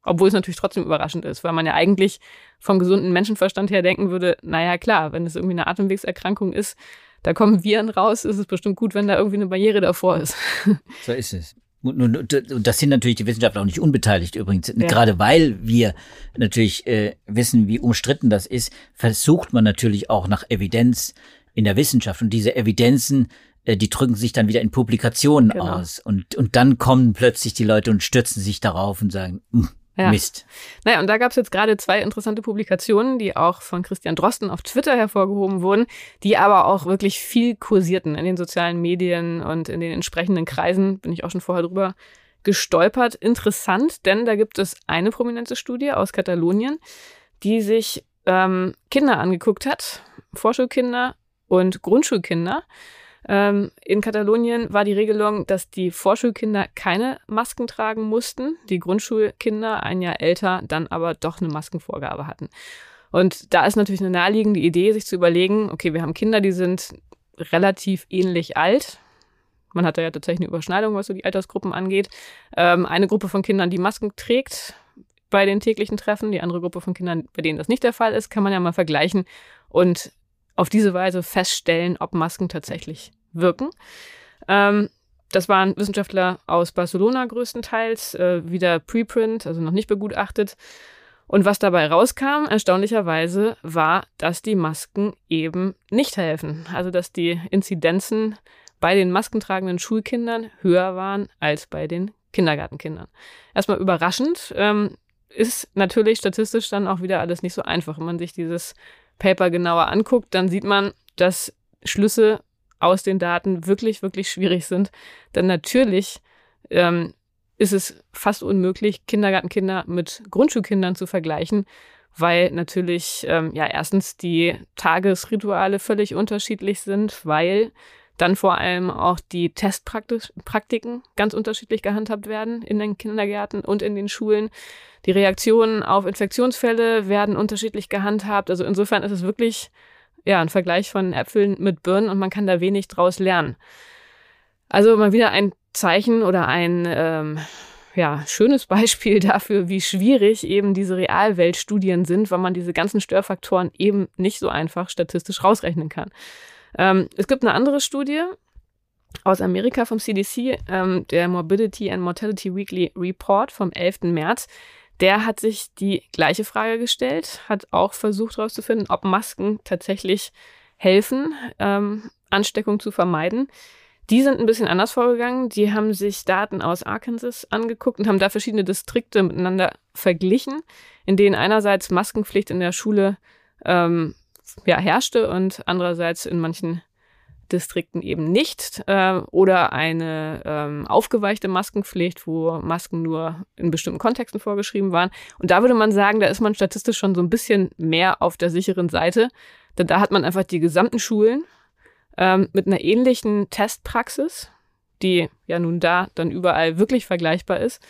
Obwohl es natürlich trotzdem überraschend ist, weil man ja eigentlich vom gesunden Menschenverstand her denken würde, naja klar, wenn es irgendwie eine Atemwegserkrankung ist, da kommen Viren raus, ist es bestimmt gut, wenn da irgendwie eine Barriere davor ist. So ist es. Und das sind natürlich die Wissenschaftler auch nicht unbeteiligt übrigens. Ja. Gerade weil wir natürlich äh, wissen, wie umstritten das ist, versucht man natürlich auch nach Evidenz in der Wissenschaft. Und diese Evidenzen äh, die drücken sich dann wieder in Publikationen genau. aus. Und, und dann kommen plötzlich die Leute und stürzen sich darauf und sagen, hm, ja. Mist. Naja, und da gab es jetzt gerade zwei interessante Publikationen, die auch von Christian Drosten auf Twitter hervorgehoben wurden, die aber auch wirklich viel kursierten in den sozialen Medien und in den entsprechenden Kreisen. Bin ich auch schon vorher drüber gestolpert. Interessant, denn da gibt es eine prominente Studie aus Katalonien, die sich ähm, Kinder angeguckt hat, Vorschulkinder und Grundschulkinder ähm, in Katalonien war die Regelung, dass die Vorschulkinder keine Masken tragen mussten, die Grundschulkinder ein Jahr älter dann aber doch eine Maskenvorgabe hatten. Und da ist natürlich eine naheliegende Idee, sich zu überlegen, okay, wir haben Kinder, die sind relativ ähnlich alt. Man hat da ja tatsächlich eine Überschneidung, was so die Altersgruppen angeht. Ähm, eine Gruppe von Kindern, die Masken trägt bei den täglichen Treffen, die andere Gruppe von Kindern, bei denen das nicht der Fall ist, kann man ja mal vergleichen und auf diese Weise feststellen, ob Masken tatsächlich wirken. Ähm, das waren Wissenschaftler aus Barcelona größtenteils, äh, wieder Preprint, also noch nicht begutachtet. Und was dabei rauskam, erstaunlicherweise, war, dass die Masken eben nicht helfen. Also dass die Inzidenzen bei den maskentragenden Schulkindern höher waren als bei den Kindergartenkindern. Erstmal überraschend, ähm, ist natürlich statistisch dann auch wieder alles nicht so einfach. Wenn man sich dieses Paper genauer anguckt, dann sieht man, dass Schlüsse aus den Daten wirklich, wirklich schwierig sind. Denn natürlich ähm, ist es fast unmöglich, Kindergartenkinder mit Grundschulkindern zu vergleichen, weil natürlich ähm, ja erstens die Tagesrituale völlig unterschiedlich sind, weil dann vor allem auch die Testpraktiken ganz unterschiedlich gehandhabt werden in den Kindergärten und in den Schulen. Die Reaktionen auf Infektionsfälle werden unterschiedlich gehandhabt. Also insofern ist es wirklich ja ein Vergleich von Äpfeln mit Birnen und man kann da wenig draus lernen. Also mal wieder ein Zeichen oder ein ähm, ja, schönes Beispiel dafür, wie schwierig eben diese Realweltstudien sind, weil man diese ganzen Störfaktoren eben nicht so einfach statistisch rausrechnen kann. Ähm, es gibt eine andere Studie aus Amerika vom CDC, ähm, der Morbidity and Mortality Weekly Report vom 11. März. Der hat sich die gleiche Frage gestellt, hat auch versucht herauszufinden, ob Masken tatsächlich helfen, ähm, Ansteckung zu vermeiden. Die sind ein bisschen anders vorgegangen. Die haben sich Daten aus Arkansas angeguckt und haben da verschiedene Distrikte miteinander verglichen, in denen einerseits Maskenpflicht in der Schule ähm, ja, herrschte und andererseits in manchen Distrikten eben nicht äh, oder eine ähm, aufgeweichte Maskenpflicht, wo Masken nur in bestimmten Kontexten vorgeschrieben waren. Und da würde man sagen, da ist man statistisch schon so ein bisschen mehr auf der sicheren Seite, denn da hat man einfach die gesamten Schulen ähm, mit einer ähnlichen Testpraxis, die ja nun da dann überall wirklich vergleichbar ist.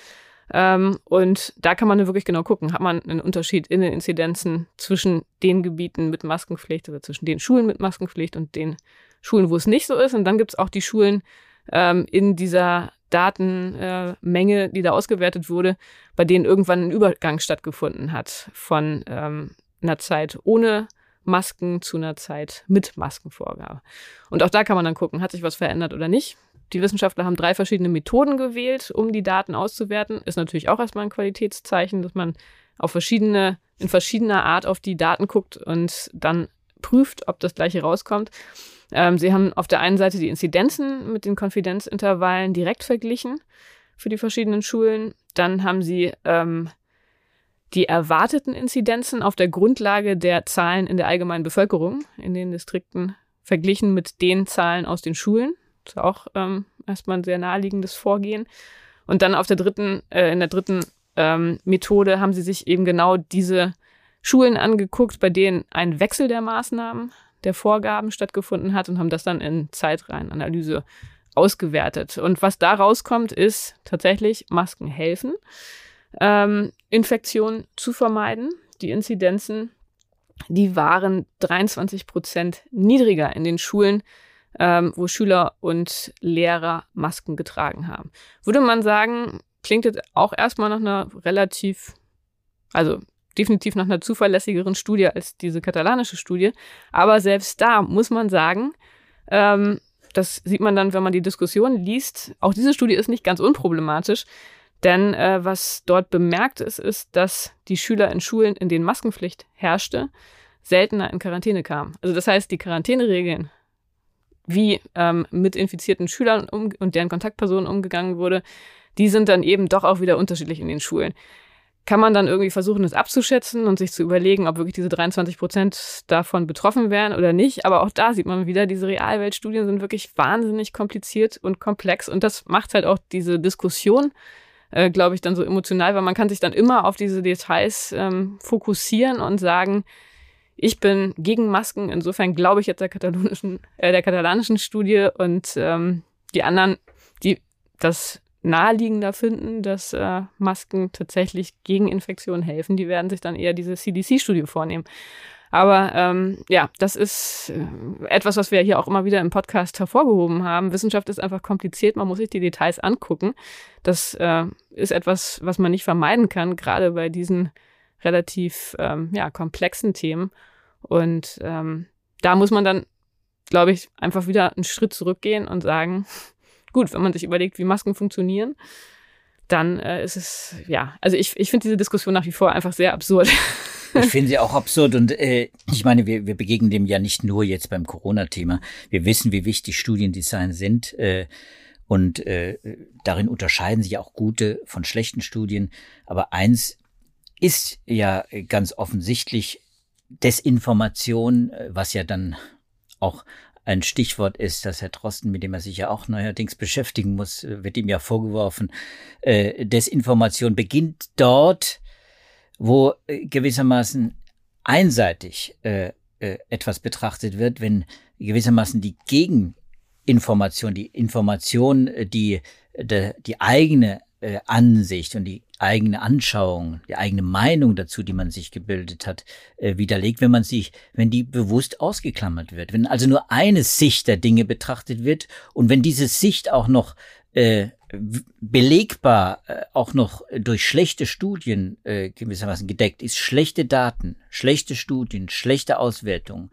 Ähm, und da kann man dann wirklich genau gucken, hat man einen Unterschied in den Inzidenzen zwischen den Gebieten mit Maskenpflicht oder zwischen den Schulen mit Maskenpflicht und den Schulen, wo es nicht so ist. Und dann gibt es auch die Schulen ähm, in dieser Datenmenge, äh, die da ausgewertet wurde, bei denen irgendwann ein Übergang stattgefunden hat von ähm, einer Zeit ohne Masken zu einer Zeit mit Maskenvorgabe. Und auch da kann man dann gucken, hat sich was verändert oder nicht. Die Wissenschaftler haben drei verschiedene Methoden gewählt, um die Daten auszuwerten. Ist natürlich auch erstmal ein Qualitätszeichen, dass man auf verschiedene, in verschiedener Art auf die Daten guckt und dann prüft, ob das gleiche rauskommt. Ähm, sie haben auf der einen Seite die Inzidenzen mit den Konfidenzintervallen direkt verglichen für die verschiedenen Schulen. Dann haben sie ähm, die erwarteten Inzidenzen auf der Grundlage der Zahlen in der allgemeinen Bevölkerung in den Distrikten verglichen mit den Zahlen aus den Schulen. Das ist auch ähm, erstmal ein sehr naheliegendes Vorgehen. Und dann auf der dritten, äh, in der dritten ähm, Methode haben sie sich eben genau diese Schulen angeguckt, bei denen ein Wechsel der Maßnahmen, der Vorgaben stattgefunden hat und haben das dann in Zeitreihenanalyse ausgewertet. Und was da rauskommt, ist tatsächlich, Masken helfen ähm, Infektionen zu vermeiden. Die Inzidenzen, die waren 23 Prozent niedriger in den Schulen, ähm, wo Schüler und Lehrer Masken getragen haben. Würde man sagen, klingt jetzt auch erstmal nach einer relativ, also definitiv nach einer zuverlässigeren Studie als diese katalanische Studie. Aber selbst da muss man sagen, ähm, das sieht man dann, wenn man die Diskussion liest, auch diese Studie ist nicht ganz unproblematisch. Denn äh, was dort bemerkt ist, ist, dass die Schüler in Schulen, in denen Maskenpflicht herrschte, seltener in Quarantäne kamen. Also das heißt, die Quarantäneregeln, wie ähm, mit infizierten Schülern um und deren Kontaktpersonen umgegangen wurde, die sind dann eben doch auch wieder unterschiedlich in den Schulen. Kann man dann irgendwie versuchen, das abzuschätzen und sich zu überlegen, ob wirklich diese 23 Prozent davon betroffen wären oder nicht. Aber auch da sieht man wieder, diese Realweltstudien sind wirklich wahnsinnig kompliziert und komplex. Und das macht halt auch diese Diskussion äh, glaube ich, dann so emotional, weil man kann sich dann immer auf diese Details ähm, fokussieren und sagen, ich bin gegen Masken, insofern glaube ich jetzt der katalonischen, äh, der katalanischen Studie und ähm, die anderen, die das naheliegender finden, dass äh, Masken tatsächlich gegen Infektionen helfen, die werden sich dann eher diese CDC-Studie vornehmen. Aber ähm, ja, das ist äh, etwas, was wir hier auch immer wieder im Podcast hervorgehoben haben. Wissenschaft ist einfach kompliziert, man muss sich die Details angucken. Das äh, ist etwas, was man nicht vermeiden kann, gerade bei diesen relativ ähm, ja, komplexen Themen. Und ähm, da muss man dann, glaube ich, einfach wieder einen Schritt zurückgehen und sagen, gut, wenn man sich überlegt, wie Masken funktionieren, dann äh, ist es, ja, also ich, ich finde diese Diskussion nach wie vor einfach sehr absurd. Ich finde sie auch absurd und äh, ich meine, wir, wir begegnen dem ja nicht nur jetzt beim Corona-Thema. Wir wissen, wie wichtig Studiendesign sind äh, und äh, darin unterscheiden sich auch gute von schlechten Studien. Aber eins ist ja ganz offensichtlich Desinformation, äh, was ja dann auch ein Stichwort ist, dass Herr Drosten, mit dem er sich ja auch neuerdings beschäftigen muss, äh, wird ihm ja vorgeworfen, äh, Desinformation beginnt dort, wo äh, gewissermaßen einseitig äh, äh, etwas betrachtet wird, wenn gewissermaßen die Gegeninformation, die Information, äh, die, die, eigene äh, Ansicht und die eigene Anschauung, die eigene Meinung dazu, die man sich gebildet hat, äh, widerlegt, wenn man sich, wenn die bewusst ausgeklammert wird. Wenn also nur eine Sicht der Dinge betrachtet wird und wenn diese Sicht auch noch äh, belegbar äh, auch noch durch schlechte Studien äh, gewissermaßen gedeckt ist, schlechte Daten, schlechte Studien, schlechte Auswertungen,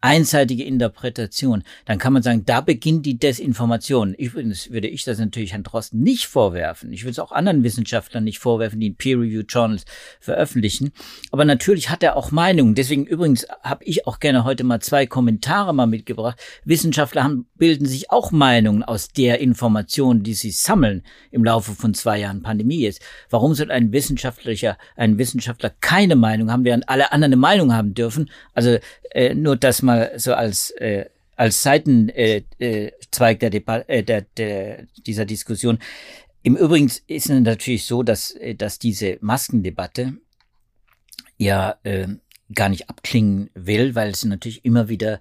einseitige Interpretation, dann kann man sagen, da beginnt die Desinformation. Übrigens würde ich das natürlich Herrn Drosten nicht vorwerfen. Ich würde es auch anderen Wissenschaftlern nicht vorwerfen, die in Peer-Reviewed Journals veröffentlichen. Aber natürlich hat er auch Meinungen. Deswegen übrigens habe ich auch gerne heute mal zwei Kommentare mal mitgebracht. Wissenschaftler haben, bilden sich auch Meinungen aus der Information, die sie sammeln im Laufe von zwei Jahren Pandemie ist. Warum soll ein Wissenschaftlicher, ein Wissenschaftler keine Meinung haben, während alle anderen eine Meinung haben dürfen? Also äh, nur das mal so als äh, als Seitenzweig äh, äh, der, Debatte, äh, der, der, dieser Diskussion. Im Übrigen ist es natürlich so, dass, äh, dass diese Maskendebatte ja äh, gar nicht abklingen will, weil es natürlich immer wieder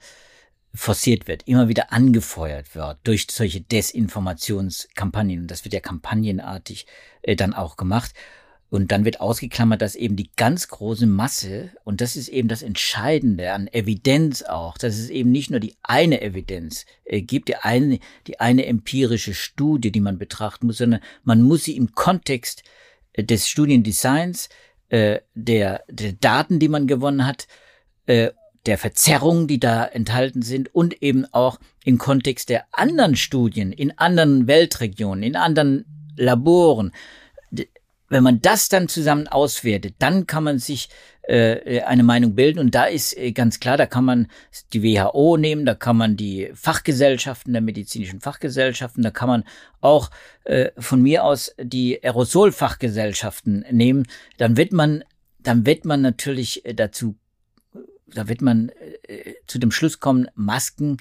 forciert wird, immer wieder angefeuert wird durch solche Desinformationskampagnen. Und das wird ja kampagnenartig äh, dann auch gemacht. Und dann wird ausgeklammert, dass eben die ganz große Masse, und das ist eben das Entscheidende an Evidenz auch, dass es eben nicht nur die eine Evidenz äh, gibt, die eine, die eine empirische Studie, die man betrachten muss, sondern man muss sie im Kontext äh, des Studiendesigns, äh, der, der Daten, die man gewonnen hat, äh, der Verzerrungen, die da enthalten sind und eben auch im Kontext der anderen Studien in anderen Weltregionen, in anderen Laboren, wenn man das dann zusammen auswertet, dann kann man sich äh, eine Meinung bilden. Und da ist äh, ganz klar, da kann man die WHO nehmen, da kann man die Fachgesellschaften der medizinischen Fachgesellschaften, da kann man auch äh, von mir aus die Aerosolfachgesellschaften nehmen. Dann wird man, dann wird man natürlich äh, dazu, da wird man äh, zu dem Schluss kommen, Masken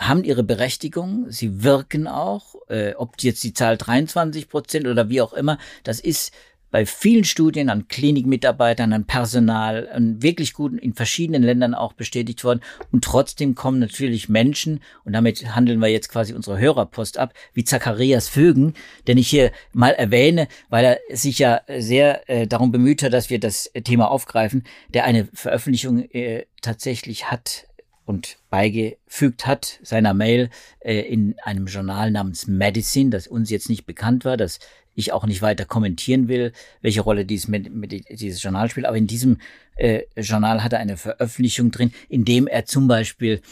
haben ihre Berechtigung, sie wirken auch, äh, ob jetzt die Zahl 23 Prozent oder wie auch immer, das ist bei vielen Studien an Klinikmitarbeitern, an Personal, an wirklich guten, in verschiedenen Ländern auch bestätigt worden. Und trotzdem kommen natürlich Menschen, und damit handeln wir jetzt quasi unsere Hörerpost ab, wie Zacharias Vögen, den ich hier mal erwähne, weil er sich ja sehr äh, darum bemüht hat, dass wir das Thema aufgreifen, der eine Veröffentlichung äh, tatsächlich hat und beigefügt hat seiner Mail äh, in einem Journal namens Medicine, das uns jetzt nicht bekannt war, das ich auch nicht weiter kommentieren will, welche Rolle dieses, mit, mit, dieses Journal spielt. Aber in diesem äh, Journal hat er eine Veröffentlichung drin, in dem er zum Beispiel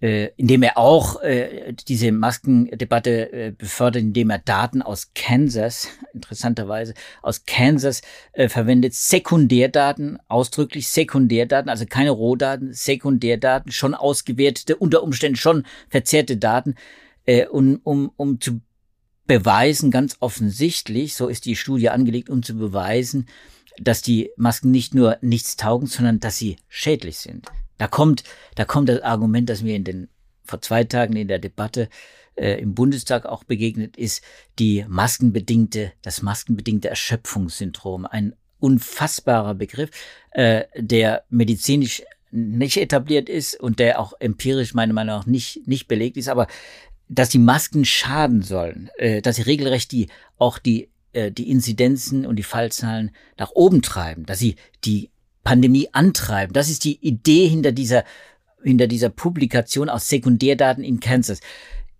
äh, indem er auch äh, diese Maskendebatte äh, befördert, indem er Daten aus Kansas, interessanterweise aus Kansas äh, verwendet, Sekundärdaten, ausdrücklich Sekundärdaten, also keine Rohdaten, Sekundärdaten, schon ausgewertete, unter Umständen schon verzerrte Daten, äh, um, um, um zu beweisen, ganz offensichtlich, so ist die Studie angelegt, um zu beweisen, dass die Masken nicht nur nichts taugen, sondern dass sie schädlich sind. Da kommt, da kommt das Argument, das mir in den, vor zwei Tagen in der Debatte äh, im Bundestag auch begegnet ist, die maskenbedingte, das maskenbedingte Erschöpfungssyndrom. Ein unfassbarer Begriff, äh, der medizinisch nicht etabliert ist und der auch empirisch meiner Meinung nach nicht, nicht belegt ist, aber dass die Masken schaden sollen, äh, dass sie regelrecht die, auch die, äh, die Inzidenzen und die Fallzahlen nach oben treiben, dass sie die Pandemie antreiben. Das ist die Idee hinter dieser, hinter dieser Publikation aus Sekundärdaten in Kansas.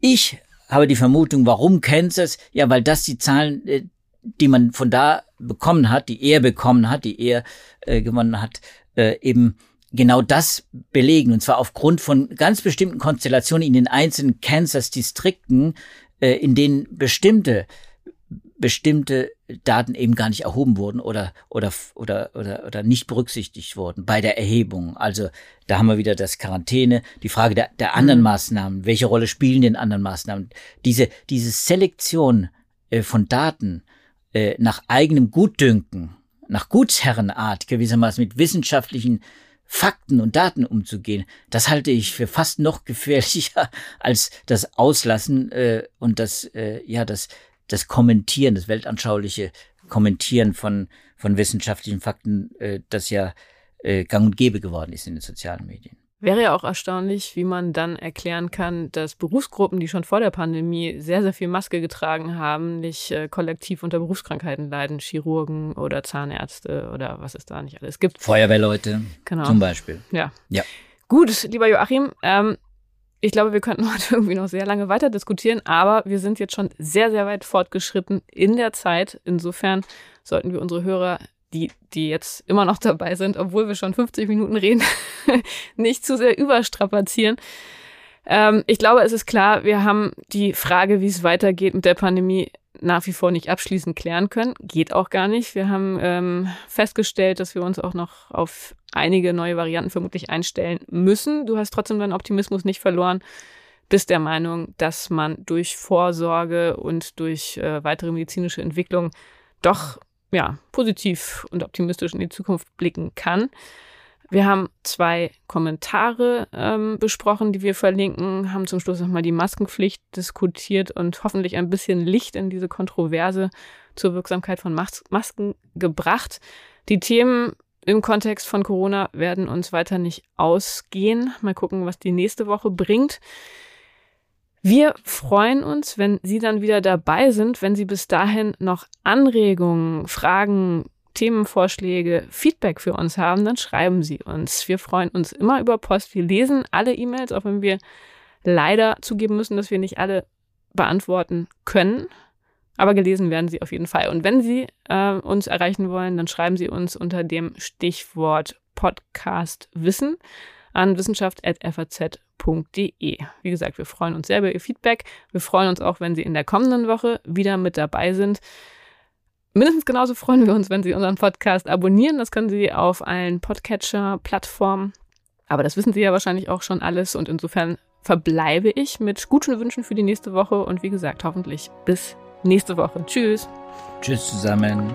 Ich habe die Vermutung, warum Kansas? Ja, weil das die Zahlen, äh, die man von da bekommen hat, die er bekommen hat, die er äh, gewonnen hat, äh, eben genau das belegen. Und zwar aufgrund von ganz bestimmten Konstellationen in den einzelnen Kansas-Distrikten, äh, in denen bestimmte bestimmte Daten eben gar nicht erhoben wurden oder, oder, oder, oder, oder nicht berücksichtigt wurden bei der Erhebung. Also da haben wir wieder das Quarantäne, die Frage der, der anderen mhm. Maßnahmen. Welche Rolle spielen denn anderen Maßnahmen? Diese, diese Selektion äh, von Daten äh, nach eigenem Gutdünken, nach Gutsherrenart gewissermaßen mit wissenschaftlichen Fakten und Daten umzugehen, das halte ich für fast noch gefährlicher als das Auslassen äh, und das, äh, ja, das das Kommentieren, das weltanschauliche Kommentieren von, von wissenschaftlichen Fakten, äh, das ja äh, gang und gäbe geworden ist in den sozialen Medien. Wäre ja auch erstaunlich, wie man dann erklären kann, dass Berufsgruppen, die schon vor der Pandemie sehr, sehr viel Maske getragen haben, nicht äh, kollektiv unter Berufskrankheiten leiden. Chirurgen oder Zahnärzte oder was es da nicht alles gibt. Feuerwehrleute genau. zum Beispiel. Ja. ja. Gut, lieber Joachim, ähm, ich glaube, wir könnten heute irgendwie noch sehr lange weiter diskutieren, aber wir sind jetzt schon sehr, sehr weit fortgeschritten in der Zeit. Insofern sollten wir unsere Hörer die, die jetzt immer noch dabei sind, obwohl wir schon 50 Minuten reden, nicht zu sehr überstrapazieren. Ähm, ich glaube, es ist klar, wir haben die Frage, wie es weitergeht mit der Pandemie, nach wie vor nicht abschließend klären können. Geht auch gar nicht. Wir haben ähm, festgestellt, dass wir uns auch noch auf einige neue Varianten vermutlich einstellen müssen. Du hast trotzdem deinen Optimismus nicht verloren. Bist der Meinung, dass man durch Vorsorge und durch äh, weitere medizinische Entwicklung doch ja, positiv und optimistisch in die Zukunft blicken kann. Wir haben zwei Kommentare ähm, besprochen, die wir verlinken, haben zum Schluss nochmal die Maskenpflicht diskutiert und hoffentlich ein bisschen Licht in diese Kontroverse zur Wirksamkeit von Mas Masken gebracht. Die Themen im Kontext von Corona werden uns weiter nicht ausgehen. Mal gucken, was die nächste Woche bringt. Wir freuen uns, wenn Sie dann wieder dabei sind, wenn Sie bis dahin noch Anregungen, Fragen, Themenvorschläge, Feedback für uns haben, dann schreiben Sie uns. Wir freuen uns immer über Post. Wir lesen alle E-Mails, auch wenn wir leider zugeben müssen, dass wir nicht alle beantworten können. Aber gelesen werden sie auf jeden Fall. Und wenn Sie äh, uns erreichen wollen, dann schreiben Sie uns unter dem Stichwort Podcast Wissen an wissenschaft.faz.de. Wie gesagt, wir freuen uns sehr über Ihr Feedback. Wir freuen uns auch, wenn Sie in der kommenden Woche wieder mit dabei sind. Mindestens genauso freuen wir uns, wenn Sie unseren Podcast abonnieren. Das können Sie auf allen Podcatcher-Plattformen. Aber das wissen Sie ja wahrscheinlich auch schon alles. Und insofern verbleibe ich mit guten Wünschen für die nächste Woche. Und wie gesagt, hoffentlich bis nächste Woche. Tschüss. Tschüss zusammen.